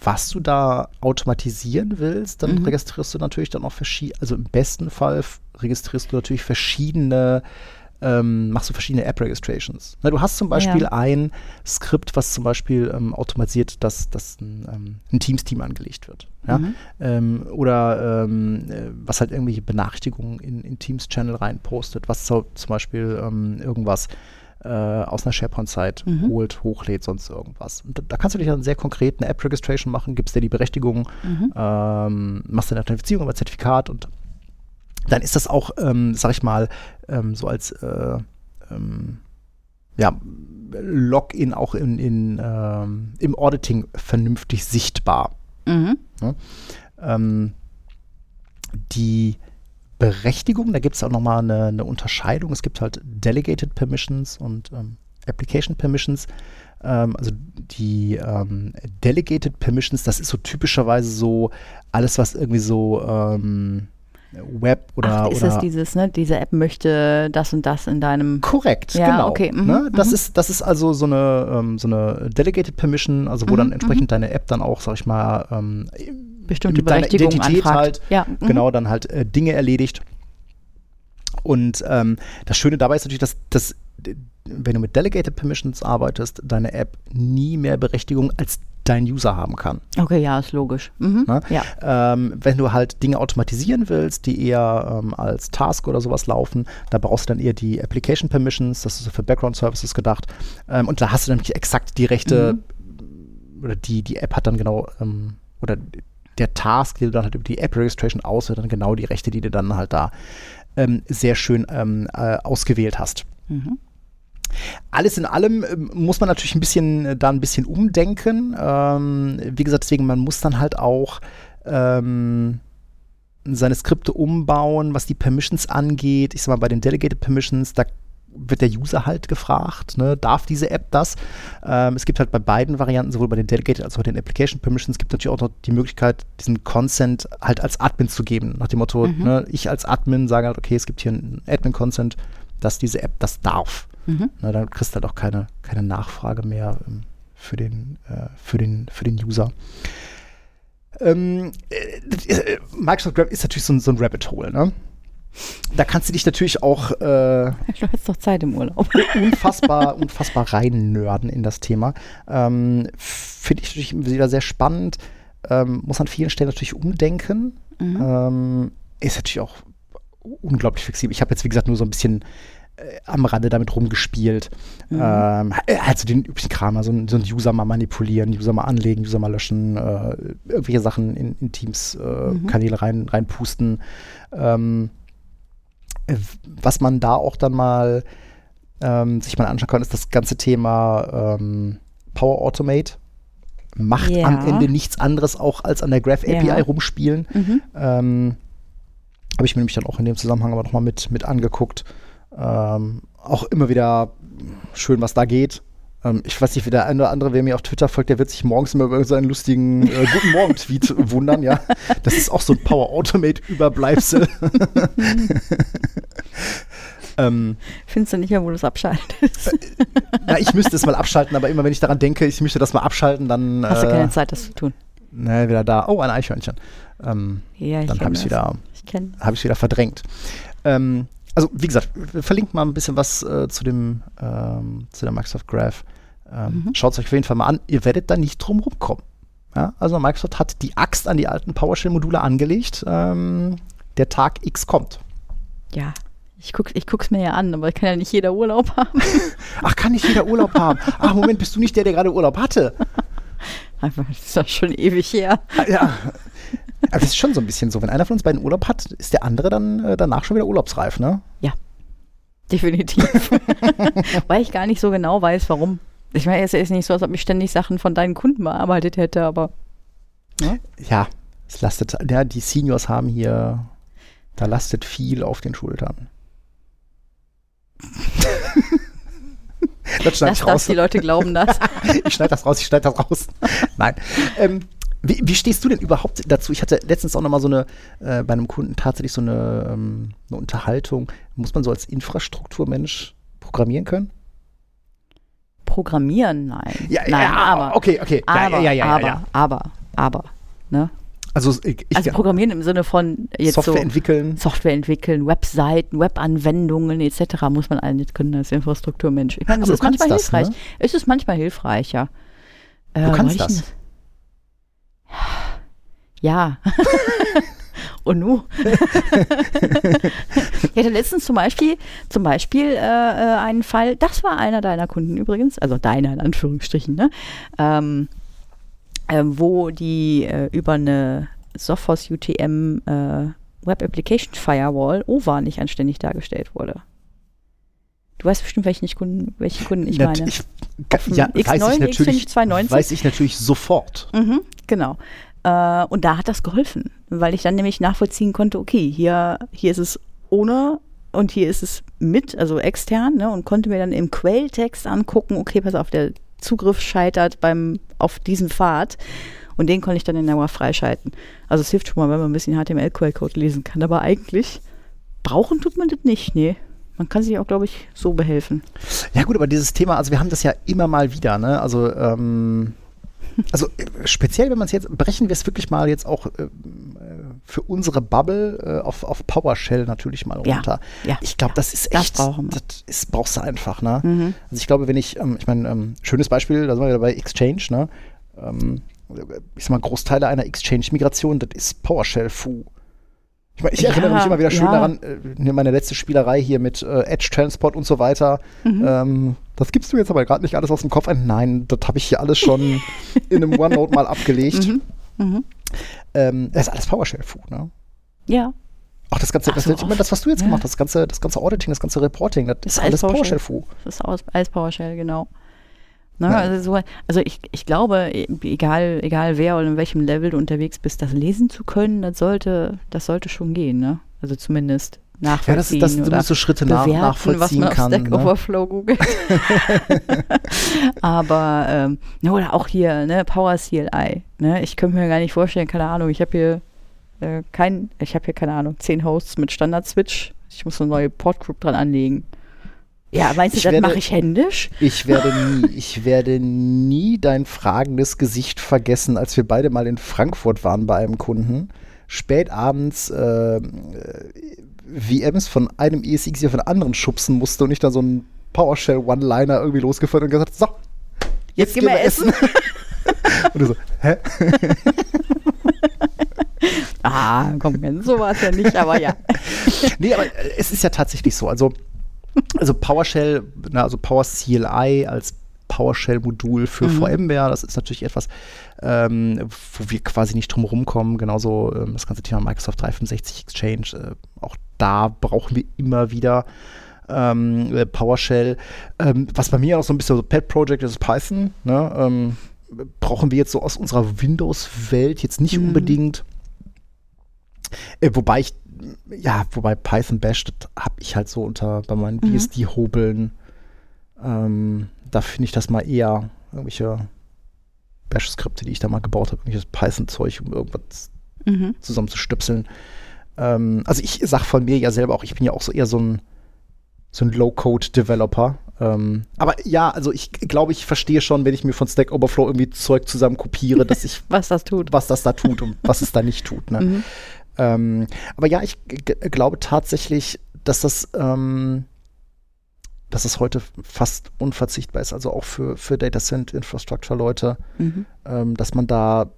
was du da automatisieren willst, dann mhm. registrierst du natürlich dann auch verschiedene, also im besten Fall registrierst du natürlich verschiedene ähm, machst du verschiedene App-Registrations. Du hast zum Beispiel ja. ein Skript, was zum Beispiel ähm, automatisiert, dass, dass ein, ähm, ein Teams-Team angelegt wird. Ja? Mhm. Ähm, oder ähm, äh, was halt irgendwelche Benachrichtigungen in, in Teams-Channel reinpostet, was so, zum Beispiel ähm, irgendwas äh, aus einer SharePoint-Site mhm. holt, hochlädt, sonst irgendwas. Und da, da, kannst du dich dann sehr konkret eine App-Registration machen, gibst dir die Berechtigung, mhm. machst eine Authentifizierung über Zertifikat und dann ist das auch, ähm, sag ich mal, ähm, so als äh, ähm, ja, Login auch in, in ähm, im Auditing vernünftig sichtbar. Mhm. Ja? Ähm, die Berechtigung, da gibt es auch nochmal eine, eine Unterscheidung. Es gibt halt Delegated Permissions und ähm, Application Permissions. Ähm, also die Delegated Permissions, das ist so typischerweise so alles, was irgendwie so Web oder. Ach, ist oder es dieses, ne? Diese App möchte das und das in deinem. Korrekt, ja, genau. Okay. Mhm, ne? das, mhm. ist, das ist also so eine, ähm, so eine Delegated Permission, also wo mhm, dann entsprechend mhm. deine App dann auch, sag ich mal, ähm, bestimmte Identität anfragt. halt, ja. Mhm. genau, dann halt äh, Dinge erledigt. Und ähm, das Schöne dabei ist natürlich, dass, dass wenn du mit Delegated Permissions arbeitest, deine App nie mehr Berechtigung als dein User haben kann. Okay, ja, ist logisch. Mhm. Ne? Ja. Ähm, wenn du halt Dinge automatisieren willst, die eher ähm, als Task oder sowas laufen, da brauchst du dann eher die Application Permissions, das ist so für Background Services gedacht. Ähm, und da hast du nämlich exakt die Rechte, mhm. oder die, die App hat dann genau, ähm, oder der Task, den du dann halt über die App Registration auswählst, dann genau die Rechte, die du dann halt da ähm, sehr schön ähm, äh, ausgewählt hast. Mhm. Alles in allem ähm, muss man natürlich ein bisschen äh, da ein bisschen umdenken. Ähm, wie gesagt, deswegen, man muss dann halt auch ähm, seine Skripte umbauen, was die Permissions angeht. Ich sag mal, bei den Delegated Permissions, da wird der User halt gefragt, ne, darf diese App das? Ähm, es gibt halt bei beiden Varianten, sowohl bei den Delegated als auch bei den Application Permissions, gibt natürlich auch noch die Möglichkeit, diesen Consent halt als Admin zu geben. Nach dem Motto, mhm. ne, ich als Admin sage halt, okay, es gibt hier einen Admin-Consent, dass diese App das darf. Mhm. Na, dann kriegst du halt auch keine, keine Nachfrage mehr ähm, für, den, äh, für, den, für den User. Ähm, äh, äh, Microsoft Graph ist natürlich so ein, so ein Rabbit Hole, ne? Da kannst du dich natürlich auch äh, [LAUGHS] du hast doch Zeit im Urlaub. [LAUGHS] unfassbar, unfassbar reinnörden in das Thema. Ähm, Finde ich natürlich wieder sehr spannend. Ähm, muss an vielen Stellen natürlich umdenken. Mhm. Ähm, ist natürlich auch unglaublich flexibel. Ich habe jetzt, wie gesagt, nur so ein bisschen am Rande damit rumgespielt. Mhm. Ähm, also den üblichen Kram, so ein, so ein User mal manipulieren, User mal anlegen, User mal löschen, äh, irgendwelche Sachen in, in Teams, äh, mhm. Kanäle rein, reinpusten. Ähm, was man da auch dann mal ähm, sich mal anschauen kann, ist das ganze Thema ähm, Power Automate. Macht ja. am Ende nichts anderes auch als an der Graph API ja. rumspielen. Mhm. Ähm, Habe ich mir nämlich dann auch in dem Zusammenhang aber nochmal mit, mit angeguckt. Ähm, auch immer wieder schön, was da geht. Ähm, ich weiß nicht, wie der eine oder andere, wer mir auf Twitter folgt, der wird sich morgens immer über seinen lustigen äh, [LAUGHS] Guten Morgen-Tweet wundern, ja. Das ist auch so ein Power Automate-Überbleibsel. [LAUGHS] [LAUGHS] ähm, Findest du nicht mehr, wo du es abschaltest? Äh, na, ich müsste es mal abschalten, aber immer wenn ich daran denke, ich möchte das mal abschalten, dann. Hast du keine äh, Zeit, das zu tun? Ne, wieder da. Oh, ein Eichhörnchen. Ähm, ja, dann habe ich es wieder, hab wieder verdrängt. Ähm, also wie gesagt, wir verlinken mal ein bisschen was äh, zu dem ähm, zu der Microsoft Graph. Ähm, mhm. Schaut es euch auf jeden Fall mal an. Ihr werdet da nicht drum rumkommen. Ja? Also Microsoft hat die Axt an die alten PowerShell-Module angelegt. Ähm, der Tag X kommt. Ja. Ich gucke ich guck's mir ja an, aber kann ja nicht jeder Urlaub [LAUGHS] haben. Ach, kann nicht jeder Urlaub haben. Ach, Moment, bist du nicht der, der gerade Urlaub hatte? [LAUGHS] Einfach, das ist doch schon ewig her. Ah, ja. Aber das ist schon so ein bisschen so. Wenn einer von uns beiden Urlaub hat, ist der andere dann äh, danach schon wieder urlaubsreif, ne? Ja. Definitiv. [LAUGHS] Weil ich gar nicht so genau weiß, warum. Ich meine, es ist nicht so, als ob ich ständig Sachen von deinen Kunden bearbeitet hätte, aber. Ne? Ja, es lastet, ja, die Seniors haben hier, da lastet viel auf den Schultern. das schneide ich [LAUGHS] raus. die Leute glauben das. [LAUGHS] ich schneide das raus, ich schneide das raus. Nein. Ähm, wie, wie, stehst du denn überhaupt dazu? Ich hatte letztens auch noch mal so eine, äh, bei einem Kunden tatsächlich so eine, ähm, eine Unterhaltung. Muss man so als Infrastrukturmensch programmieren können? Programmieren, nein. Ja, nein, ja, aber. Okay, okay. Aber, ja, ja, aber, aber, aber, ne? Also, ich, also Programmieren im Sinne von jetzt Software so entwickeln. Software entwickeln, Webseiten, Webanwendungen etc. muss man nicht können als Infrastrukturmensch. Ich meine, es ist manchmal das, hilfreich. Ne? Es ist manchmal hilfreich, ja. Du äh, kannst das. Ja. [LAUGHS] Und nu? ich hatte letztens zum Beispiel, zum Beispiel äh, äh, einen Fall, das war einer deiner Kunden übrigens, also deiner in Anführungsstrichen, ne? Ähm, äh, wo die äh, über eine Sophos UTM äh, Web Application Firewall OVA nicht anständig dargestellt wurde. Du weißt bestimmt, welchen, Kunden, welchen Kunden ich meine. Ich, ja, X9, weiß ich natürlich, X290. Weiß ich natürlich sofort. Mhm, genau. Äh, und da hat das geholfen, weil ich dann nämlich nachvollziehen konnte, okay, hier, hier ist es ohne und hier ist es mit, also extern, ne, und konnte mir dann im Quelltext angucken, okay, pass auf, der Zugriff scheitert beim, auf diesem Pfad. Und den konnte ich dann in der WAF freischalten. Also es hilft schon mal, wenn man ein bisschen HTML-Quellcode lesen kann. Aber eigentlich brauchen tut man das nicht, nee. Man kann sich auch, glaube ich, so behelfen. Ja gut, aber dieses Thema, also wir haben das ja immer mal wieder, ne? Also ähm, [LAUGHS] also äh, speziell, wenn man es jetzt, brechen wir es wirklich mal jetzt auch äh, für unsere Bubble äh, auf, auf PowerShell natürlich mal runter. Ja, ja ich glaube, ja, das ist echt, das, das ist, brauchst du einfach, ne? Mhm. Also ich glaube, wenn ich, ähm, ich meine, ähm, schönes Beispiel, da sind wir wieder bei Exchange, ne? Ähm, ich sag mal, Großteile einer Exchange-Migration, das ist PowerShell-Fu. Ich, mein, ich ja, erinnere mich immer wieder schön ja. daran, äh, meine letzte Spielerei hier mit äh, Edge Transport und so weiter. Mhm. Ähm, das gibst du jetzt aber gerade nicht alles aus dem Kopf ein. Nein, das habe ich hier alles schon [LAUGHS] in einem OneNote mal abgelegt. Mhm. Mhm. Ähm, das ist alles PowerShell-Fu, ne? Ja. Auch das ganze, das, ich meine, das, was du jetzt ja. gemacht hast, das ganze, das ganze Auditing, das ganze Reporting, das, das ist alles PowerShell-Fu. PowerShell das ist alles PowerShell, genau. Ne, also, so, also ich, ich glaube, egal, egal wer oder in welchem Level du unterwegs bist, das lesen zu können, das sollte, das sollte schon gehen, ne? Also zumindest nachvollziehen. Ja, das, ist, das du musst so Schritte nach, bewerten, nachvollziehen was man kann. Auf Stack ne? Overflow googelt. [LAUGHS] Aber, ähm, oder auch hier, ne, Power CLI. Ne? Ich könnte mir gar nicht vorstellen, keine Ahnung, ich habe hier äh, kein, ich habe hier, keine Ahnung, zehn Hosts mit Standard-Switch. Ich muss eine neue Portgroup dran anlegen. Ja, meinst du, ich das mache ich händisch? Ich werde [LAUGHS] nie, ich werde nie dein fragendes Gesicht vergessen, als wir beide mal in Frankfurt waren bei einem Kunden. Spät abends äh, VMs von einem ESX hier von anderen schubsen musste und ich dann so einen PowerShell One-Liner irgendwie losgeführt und gesagt, so, jetzt, jetzt gehen wir essen. essen. [LAUGHS] und du so, hä? [LAUGHS] ah, komm, so war es ja nicht, aber ja. nee, aber es ist ja tatsächlich so. Also also PowerShell, na, also PowerCLI als PowerShell-Modul für mhm. VMware, das ist natürlich etwas, ähm, wo wir quasi nicht drum rumkommen. Genauso ähm, das ganze Thema Microsoft 365 Exchange, äh, auch da brauchen wir immer wieder ähm, äh, PowerShell. Ähm, was bei mir auch so ein bisschen so Pet Project ist, ist Python. Ne? Ähm, brauchen wir jetzt so aus unserer Windows-Welt jetzt nicht mhm. unbedingt. Äh, wobei ich ja, wobei Python Bash, das habe ich halt so unter bei meinen mhm. BSD-Hobeln. Ähm, da finde ich das mal eher irgendwelche Bash-Skripte, die ich da mal gebaut habe, irgendwelches Python-Zeug, um irgendwas mhm. zusammenzustöpseln. Ähm, also ich sage von mir ja selber auch, ich bin ja auch so eher so ein, so ein Low-Code-Developer. Ähm, aber ja, also ich glaube, ich verstehe schon, wenn ich mir von Stack Overflow irgendwie Zeug zusammen kopiere, dass ich [LAUGHS] was das tut, was das da tut und was es da nicht tut. Ne? Mhm. Ähm, aber ja, ich glaube tatsächlich, dass das, ähm, dass das heute fast unverzichtbar ist, also auch für, für Data Center Infrastructure Leute, mhm. ähm, dass man da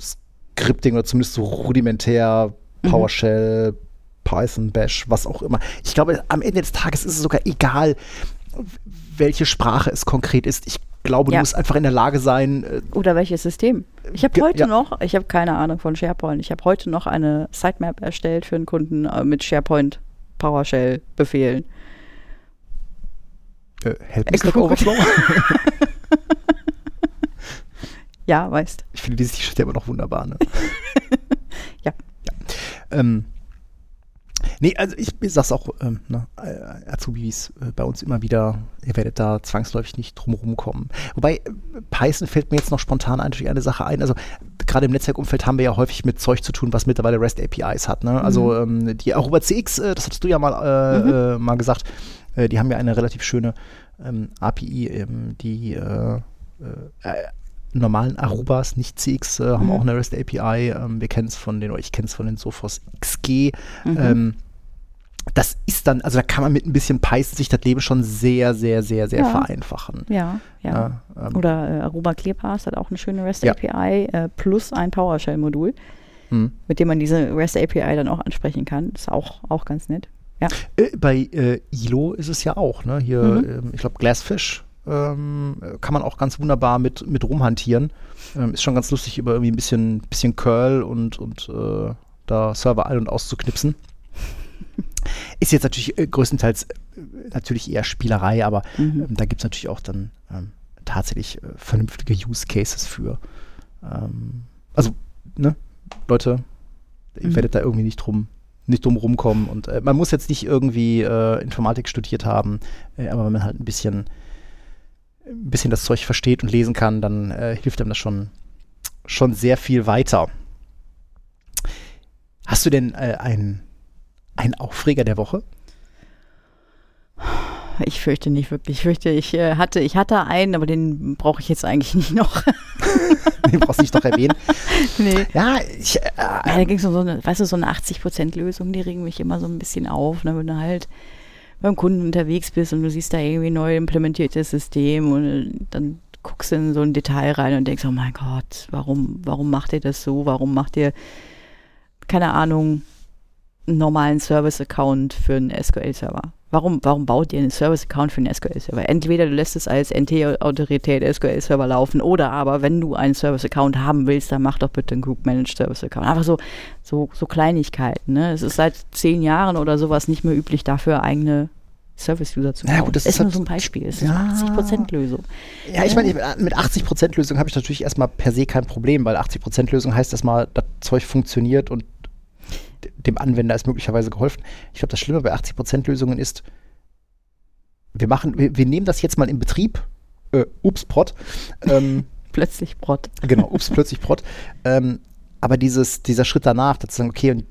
Scripting oder zumindest so rudimentär mhm. PowerShell, mhm. Python, Bash, was auch immer. Ich glaube, am Ende des Tages ist es sogar egal, welche Sprache es konkret ist. Ich glaube, ja. du musst einfach in der Lage sein. Äh, Oder welches System. Ich habe heute ja. noch, ich habe keine Ahnung von SharePoint, ich habe heute noch eine Sitemap erstellt für einen Kunden äh, mit SharePoint PowerShell-Befehlen. Äh, help me Stack Overflow? ja, weißt. Ich finde dieses T-Shirt ja immer noch wunderbar, ne? [LAUGHS] ja. ja. Ähm, Nee, also ich, ich sag's auch, ähm, ne, äh, Azubis äh, bei uns immer wieder, ihr werdet da zwangsläufig nicht drumherum kommen. Wobei, äh, Python fällt mir jetzt noch spontan eigentlich eine Sache ein. Also gerade im Netzwerkumfeld haben wir ja häufig mit Zeug zu tun, was mittlerweile REST APIs hat. Ne? Also mhm. ähm, die Aruba CX, äh, das hattest du ja mal, äh, mhm. Äh, mal gesagt, die haben ja eine relativ schöne ähm, API, ähm, die normalen Arubas, nicht CX, äh, haben mhm. auch eine REST API. Ähm, wir kennen es von den, oder ich kenne es von den Sophos XG. Mhm. Ähm, das ist dann, also da kann man mit ein bisschen Python sich das Leben schon sehr, sehr, sehr, sehr ja. vereinfachen. Ja, ja. ja ähm, Oder äh, Aruba ClearPass hat auch eine schöne REST API äh, plus ein PowerShell-Modul, hm. mit dem man diese REST API dann auch ansprechen kann. Ist auch, auch ganz nett. Ja. Äh, bei äh, ILO ist es ja auch, ne? Hier, mhm. Ähm, ich glaube, Glassfish ähm, kann man auch ganz wunderbar mit, mit rumhantieren. Ähm, ist schon ganz lustig, über irgendwie ein bisschen, bisschen Curl und, und äh, da Server ein- und auszuknipsen. [LAUGHS] Ist jetzt natürlich äh, größtenteils äh, natürlich eher Spielerei, aber mhm. ähm, da gibt es natürlich auch dann ähm, tatsächlich äh, vernünftige Use Cases für. Ähm, also, ne, Leute, ihr mhm. werdet da irgendwie nicht drum, nicht drum rumkommen. Und man muss jetzt nicht irgendwie Informatik studiert haben, aber wenn man halt ein bisschen, ein bisschen das Zeug versteht und lesen kann, dann hilft einem das schon, schon sehr viel weiter. Hast du denn ein ein Aufreger der Woche? Ich fürchte nicht wirklich. Ich fürchte, ich äh, hatte, ich hatte einen, aber den brauche ich jetzt eigentlich nicht noch. [LAUGHS] den brauchst du nicht noch erwähnen. [LAUGHS] Nee. Ja, ich, äh, ja, da ging es um so eine, weißt du, so eine 80%-Lösung, die regen mich immer so ein bisschen auf, ne, wenn du halt beim Kunden unterwegs bist und du siehst da irgendwie neu implementiertes System und äh, dann guckst du in so ein Detail rein und denkst, oh mein Gott, warum, warum macht ihr das so? Warum macht ihr, keine Ahnung, einen normalen Service-Account für einen SQL-Server? Warum, warum baut ihr einen Service-Account für einen SQL-Server? Entweder du lässt es als NT-Autorität SQL-Server laufen oder aber, wenn du einen Service-Account haben willst, dann mach doch bitte einen Group-Managed Service-Account. Einfach so, so, so Kleinigkeiten. Ne? Es ist seit zehn Jahren oder sowas nicht mehr üblich, dafür eigene Service-User zu bauen. Ja, gut, das ist, ist nur halt, so ein Beispiel. Es ist ja, eine 80%-Lösung. Ja, ich meine, mit 80%-Lösung habe ich natürlich erstmal per se kein Problem, weil 80%-Lösung heißt erstmal, das Zeug funktioniert und dem Anwender ist möglicherweise geholfen. Ich glaube, das Schlimme bei 80%-Lösungen ist, wir machen, wir, wir, nehmen das jetzt mal in Betrieb. Äh, ups, Prot. [LAUGHS] Ähm, plötzlich Prot. Genau, ups, plötzlich Prot. Ähm, aber dieses, dieser Schritt danach, dass sagen, okay, und,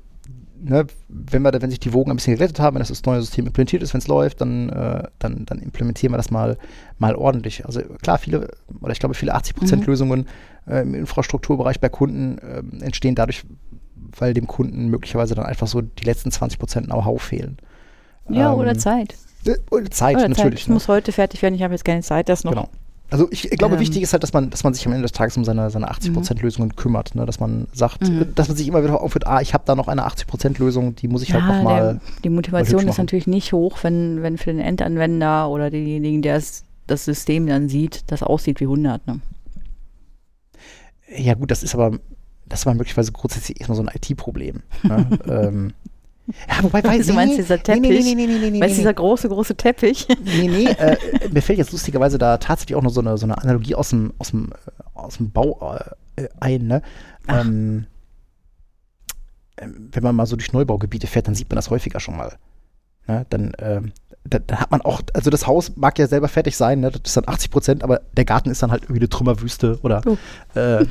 ne, wenn wir, wenn sich die Wogen ein bisschen gerettet haben, wenn das, das neue System implementiert ist, wenn es läuft, dann, äh, dann, dann implementieren wir das mal, mal ordentlich. Also klar, viele, oder ich glaube, viele 80%-Lösungen mhm. äh, im Infrastrukturbereich bei Kunden äh, entstehen dadurch, weil dem Kunden möglicherweise dann einfach so die letzten 20 Prozent Know-how fehlen. Ja, ähm, oder Zeit. Äh, oder Zeit, oder natürlich. Es ne? muss heute fertig werden, ich habe jetzt keine Zeit, das noch. Genau. Also ich, ich glaube, ähm, wichtig ist halt, dass man, dass man sich am Ende des Tages um seine, seine 80%-Lösungen mhm. kümmert. Ne? Dass man sagt, mhm. dass man sich immer wieder aufhört, ah, ich habe da noch eine 80%-Lösung, die muss ich halt ja, halt nochmal. Die Motivation ist natürlich nicht hoch, wenn, wenn für den Endanwender oder denjenigen, der es, das System dann sieht, das aussieht wie 100. Ne? Ja, gut, das ist aber das war möglicherweise grundsätzlich erstmal so ein IT-Problem. Ne? [LAUGHS] ähm, ja, wobei, weiß, du nee, meinst dieser Teppich? Nee, nee, nee, nee, nee, meinst nee, dieser große, große Teppich? Nee, nee, äh, [LAUGHS] mir fällt jetzt lustigerweise da tatsächlich auch noch so eine, so eine Analogie aus dem, aus dem, äh, aus dem Bau äh, ein, ne? Ähm, ähm, wenn man mal so durch Neubaugebiete fährt, dann sieht man das häufiger schon mal. Ne? Dann, ähm, da, dann, hat man auch, also das Haus mag ja selber fertig sein, ne? das ist dann 80 Prozent, aber der Garten ist dann halt irgendwie eine Trümmerwüste oder oh. [LAUGHS]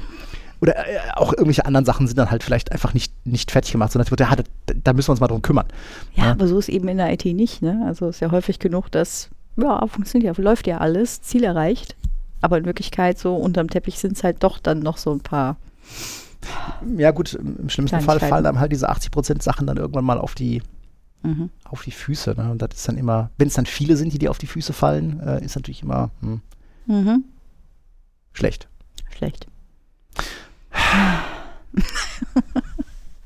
oder äh, auch irgendwelche anderen Sachen sind dann halt vielleicht einfach nicht, nicht fertig gemacht, sondern ja, da, da, müssen wir uns mal drum kümmern. Ja, ja, aber so ist eben in der IT nicht. Ne? Also ist ja häufig genug, dass, ja, funktioniert ja, läuft ja alles, Ziel erreicht. Aber in Wirklichkeit so unterm Teppich sind es halt doch dann noch so ein paar. Ja, gut, im schlimmsten Fall fallen einem halt diese 80% Sachen dann irgendwann mal auf die, mhm. auf die Füße. Ne? Und das ist dann immer, wenn es dann viele sind, die dir auf die Füße fallen, äh, ist natürlich immer hm, mhm. schlecht. Schlecht.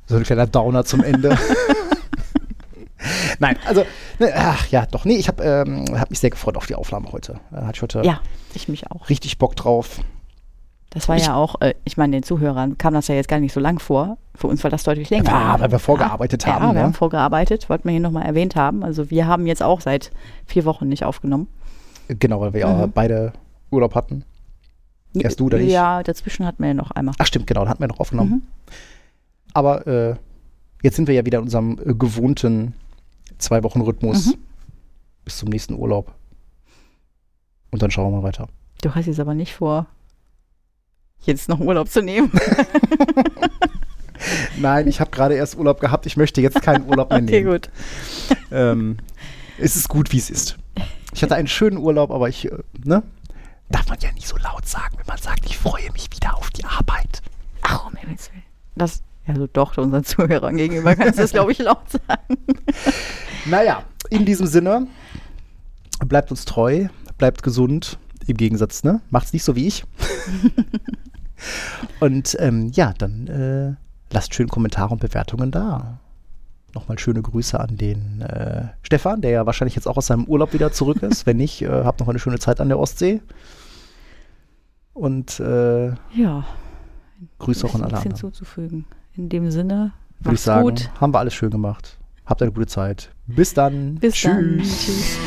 So ein kleiner Downer zum Ende. [LAUGHS] Nein, also, ne, ach ja, doch, nee, ich habe ähm, hab mich sehr gefreut auf die Aufnahme heute. Äh, hatte ich heute ja, ich mich auch. Richtig Bock drauf. Das war ich, ja auch, äh, ich meine, den Zuhörern kam das ja jetzt gar nicht so lang vor. Für uns war das deutlich länger. Ja, weil wir vorgearbeitet ja, haben. Ja, wir ne? haben vorgearbeitet, wollten wir hier nochmal erwähnt haben. Also wir haben jetzt auch seit vier Wochen nicht aufgenommen. Genau, weil wir ja mhm. beide Urlaub hatten. Erst du oder ich? Ja, dazwischen hatten wir ja noch einmal. Ach stimmt, genau, da hatten wir noch aufgenommen. Mhm. Aber äh, jetzt sind wir ja wieder in unserem äh, gewohnten zwei Wochen Rhythmus mhm. bis zum nächsten Urlaub. Und dann schauen wir mal weiter. Du hast jetzt aber nicht vor, jetzt noch Urlaub zu nehmen. [LAUGHS] Nein, ich habe gerade erst Urlaub gehabt. Ich möchte jetzt keinen Urlaub mehr [LAUGHS] nehmen. Okay, gut. Ähm, es ist gut, wie es ist. Ich hatte einen schönen Urlaub, aber ich, äh, ne? Darf man ja nicht so laut sagen, wenn man sagt, ich freue mich wieder auf die Arbeit. Ach, um Himmels Willen. Das, also doch, unseren Zuhörern gegenüber kannst du das, glaube ich, laut sagen. [LAUGHS] naja, in diesem Sinne, bleibt uns treu, bleibt gesund. Im Gegensatz, ne? Macht's nicht so wie ich. [LAUGHS] und ähm, ja, dann äh, lasst schön Kommentare und Bewertungen da. Nochmal schöne Grüße an den äh, Stefan, der ja wahrscheinlich jetzt auch aus seinem Urlaub wieder zurück ist. Wenn nicht, äh, habt noch eine schöne Zeit an der Ostsee. Und äh, ja, Grüße auch an alle anderen. hinzuzufügen. In dem Sinne, würde ich sagen, gut. haben wir alles schön gemacht. Habt eine gute Zeit. Bis dann. Bis Tschüss. Dann. Tschüss.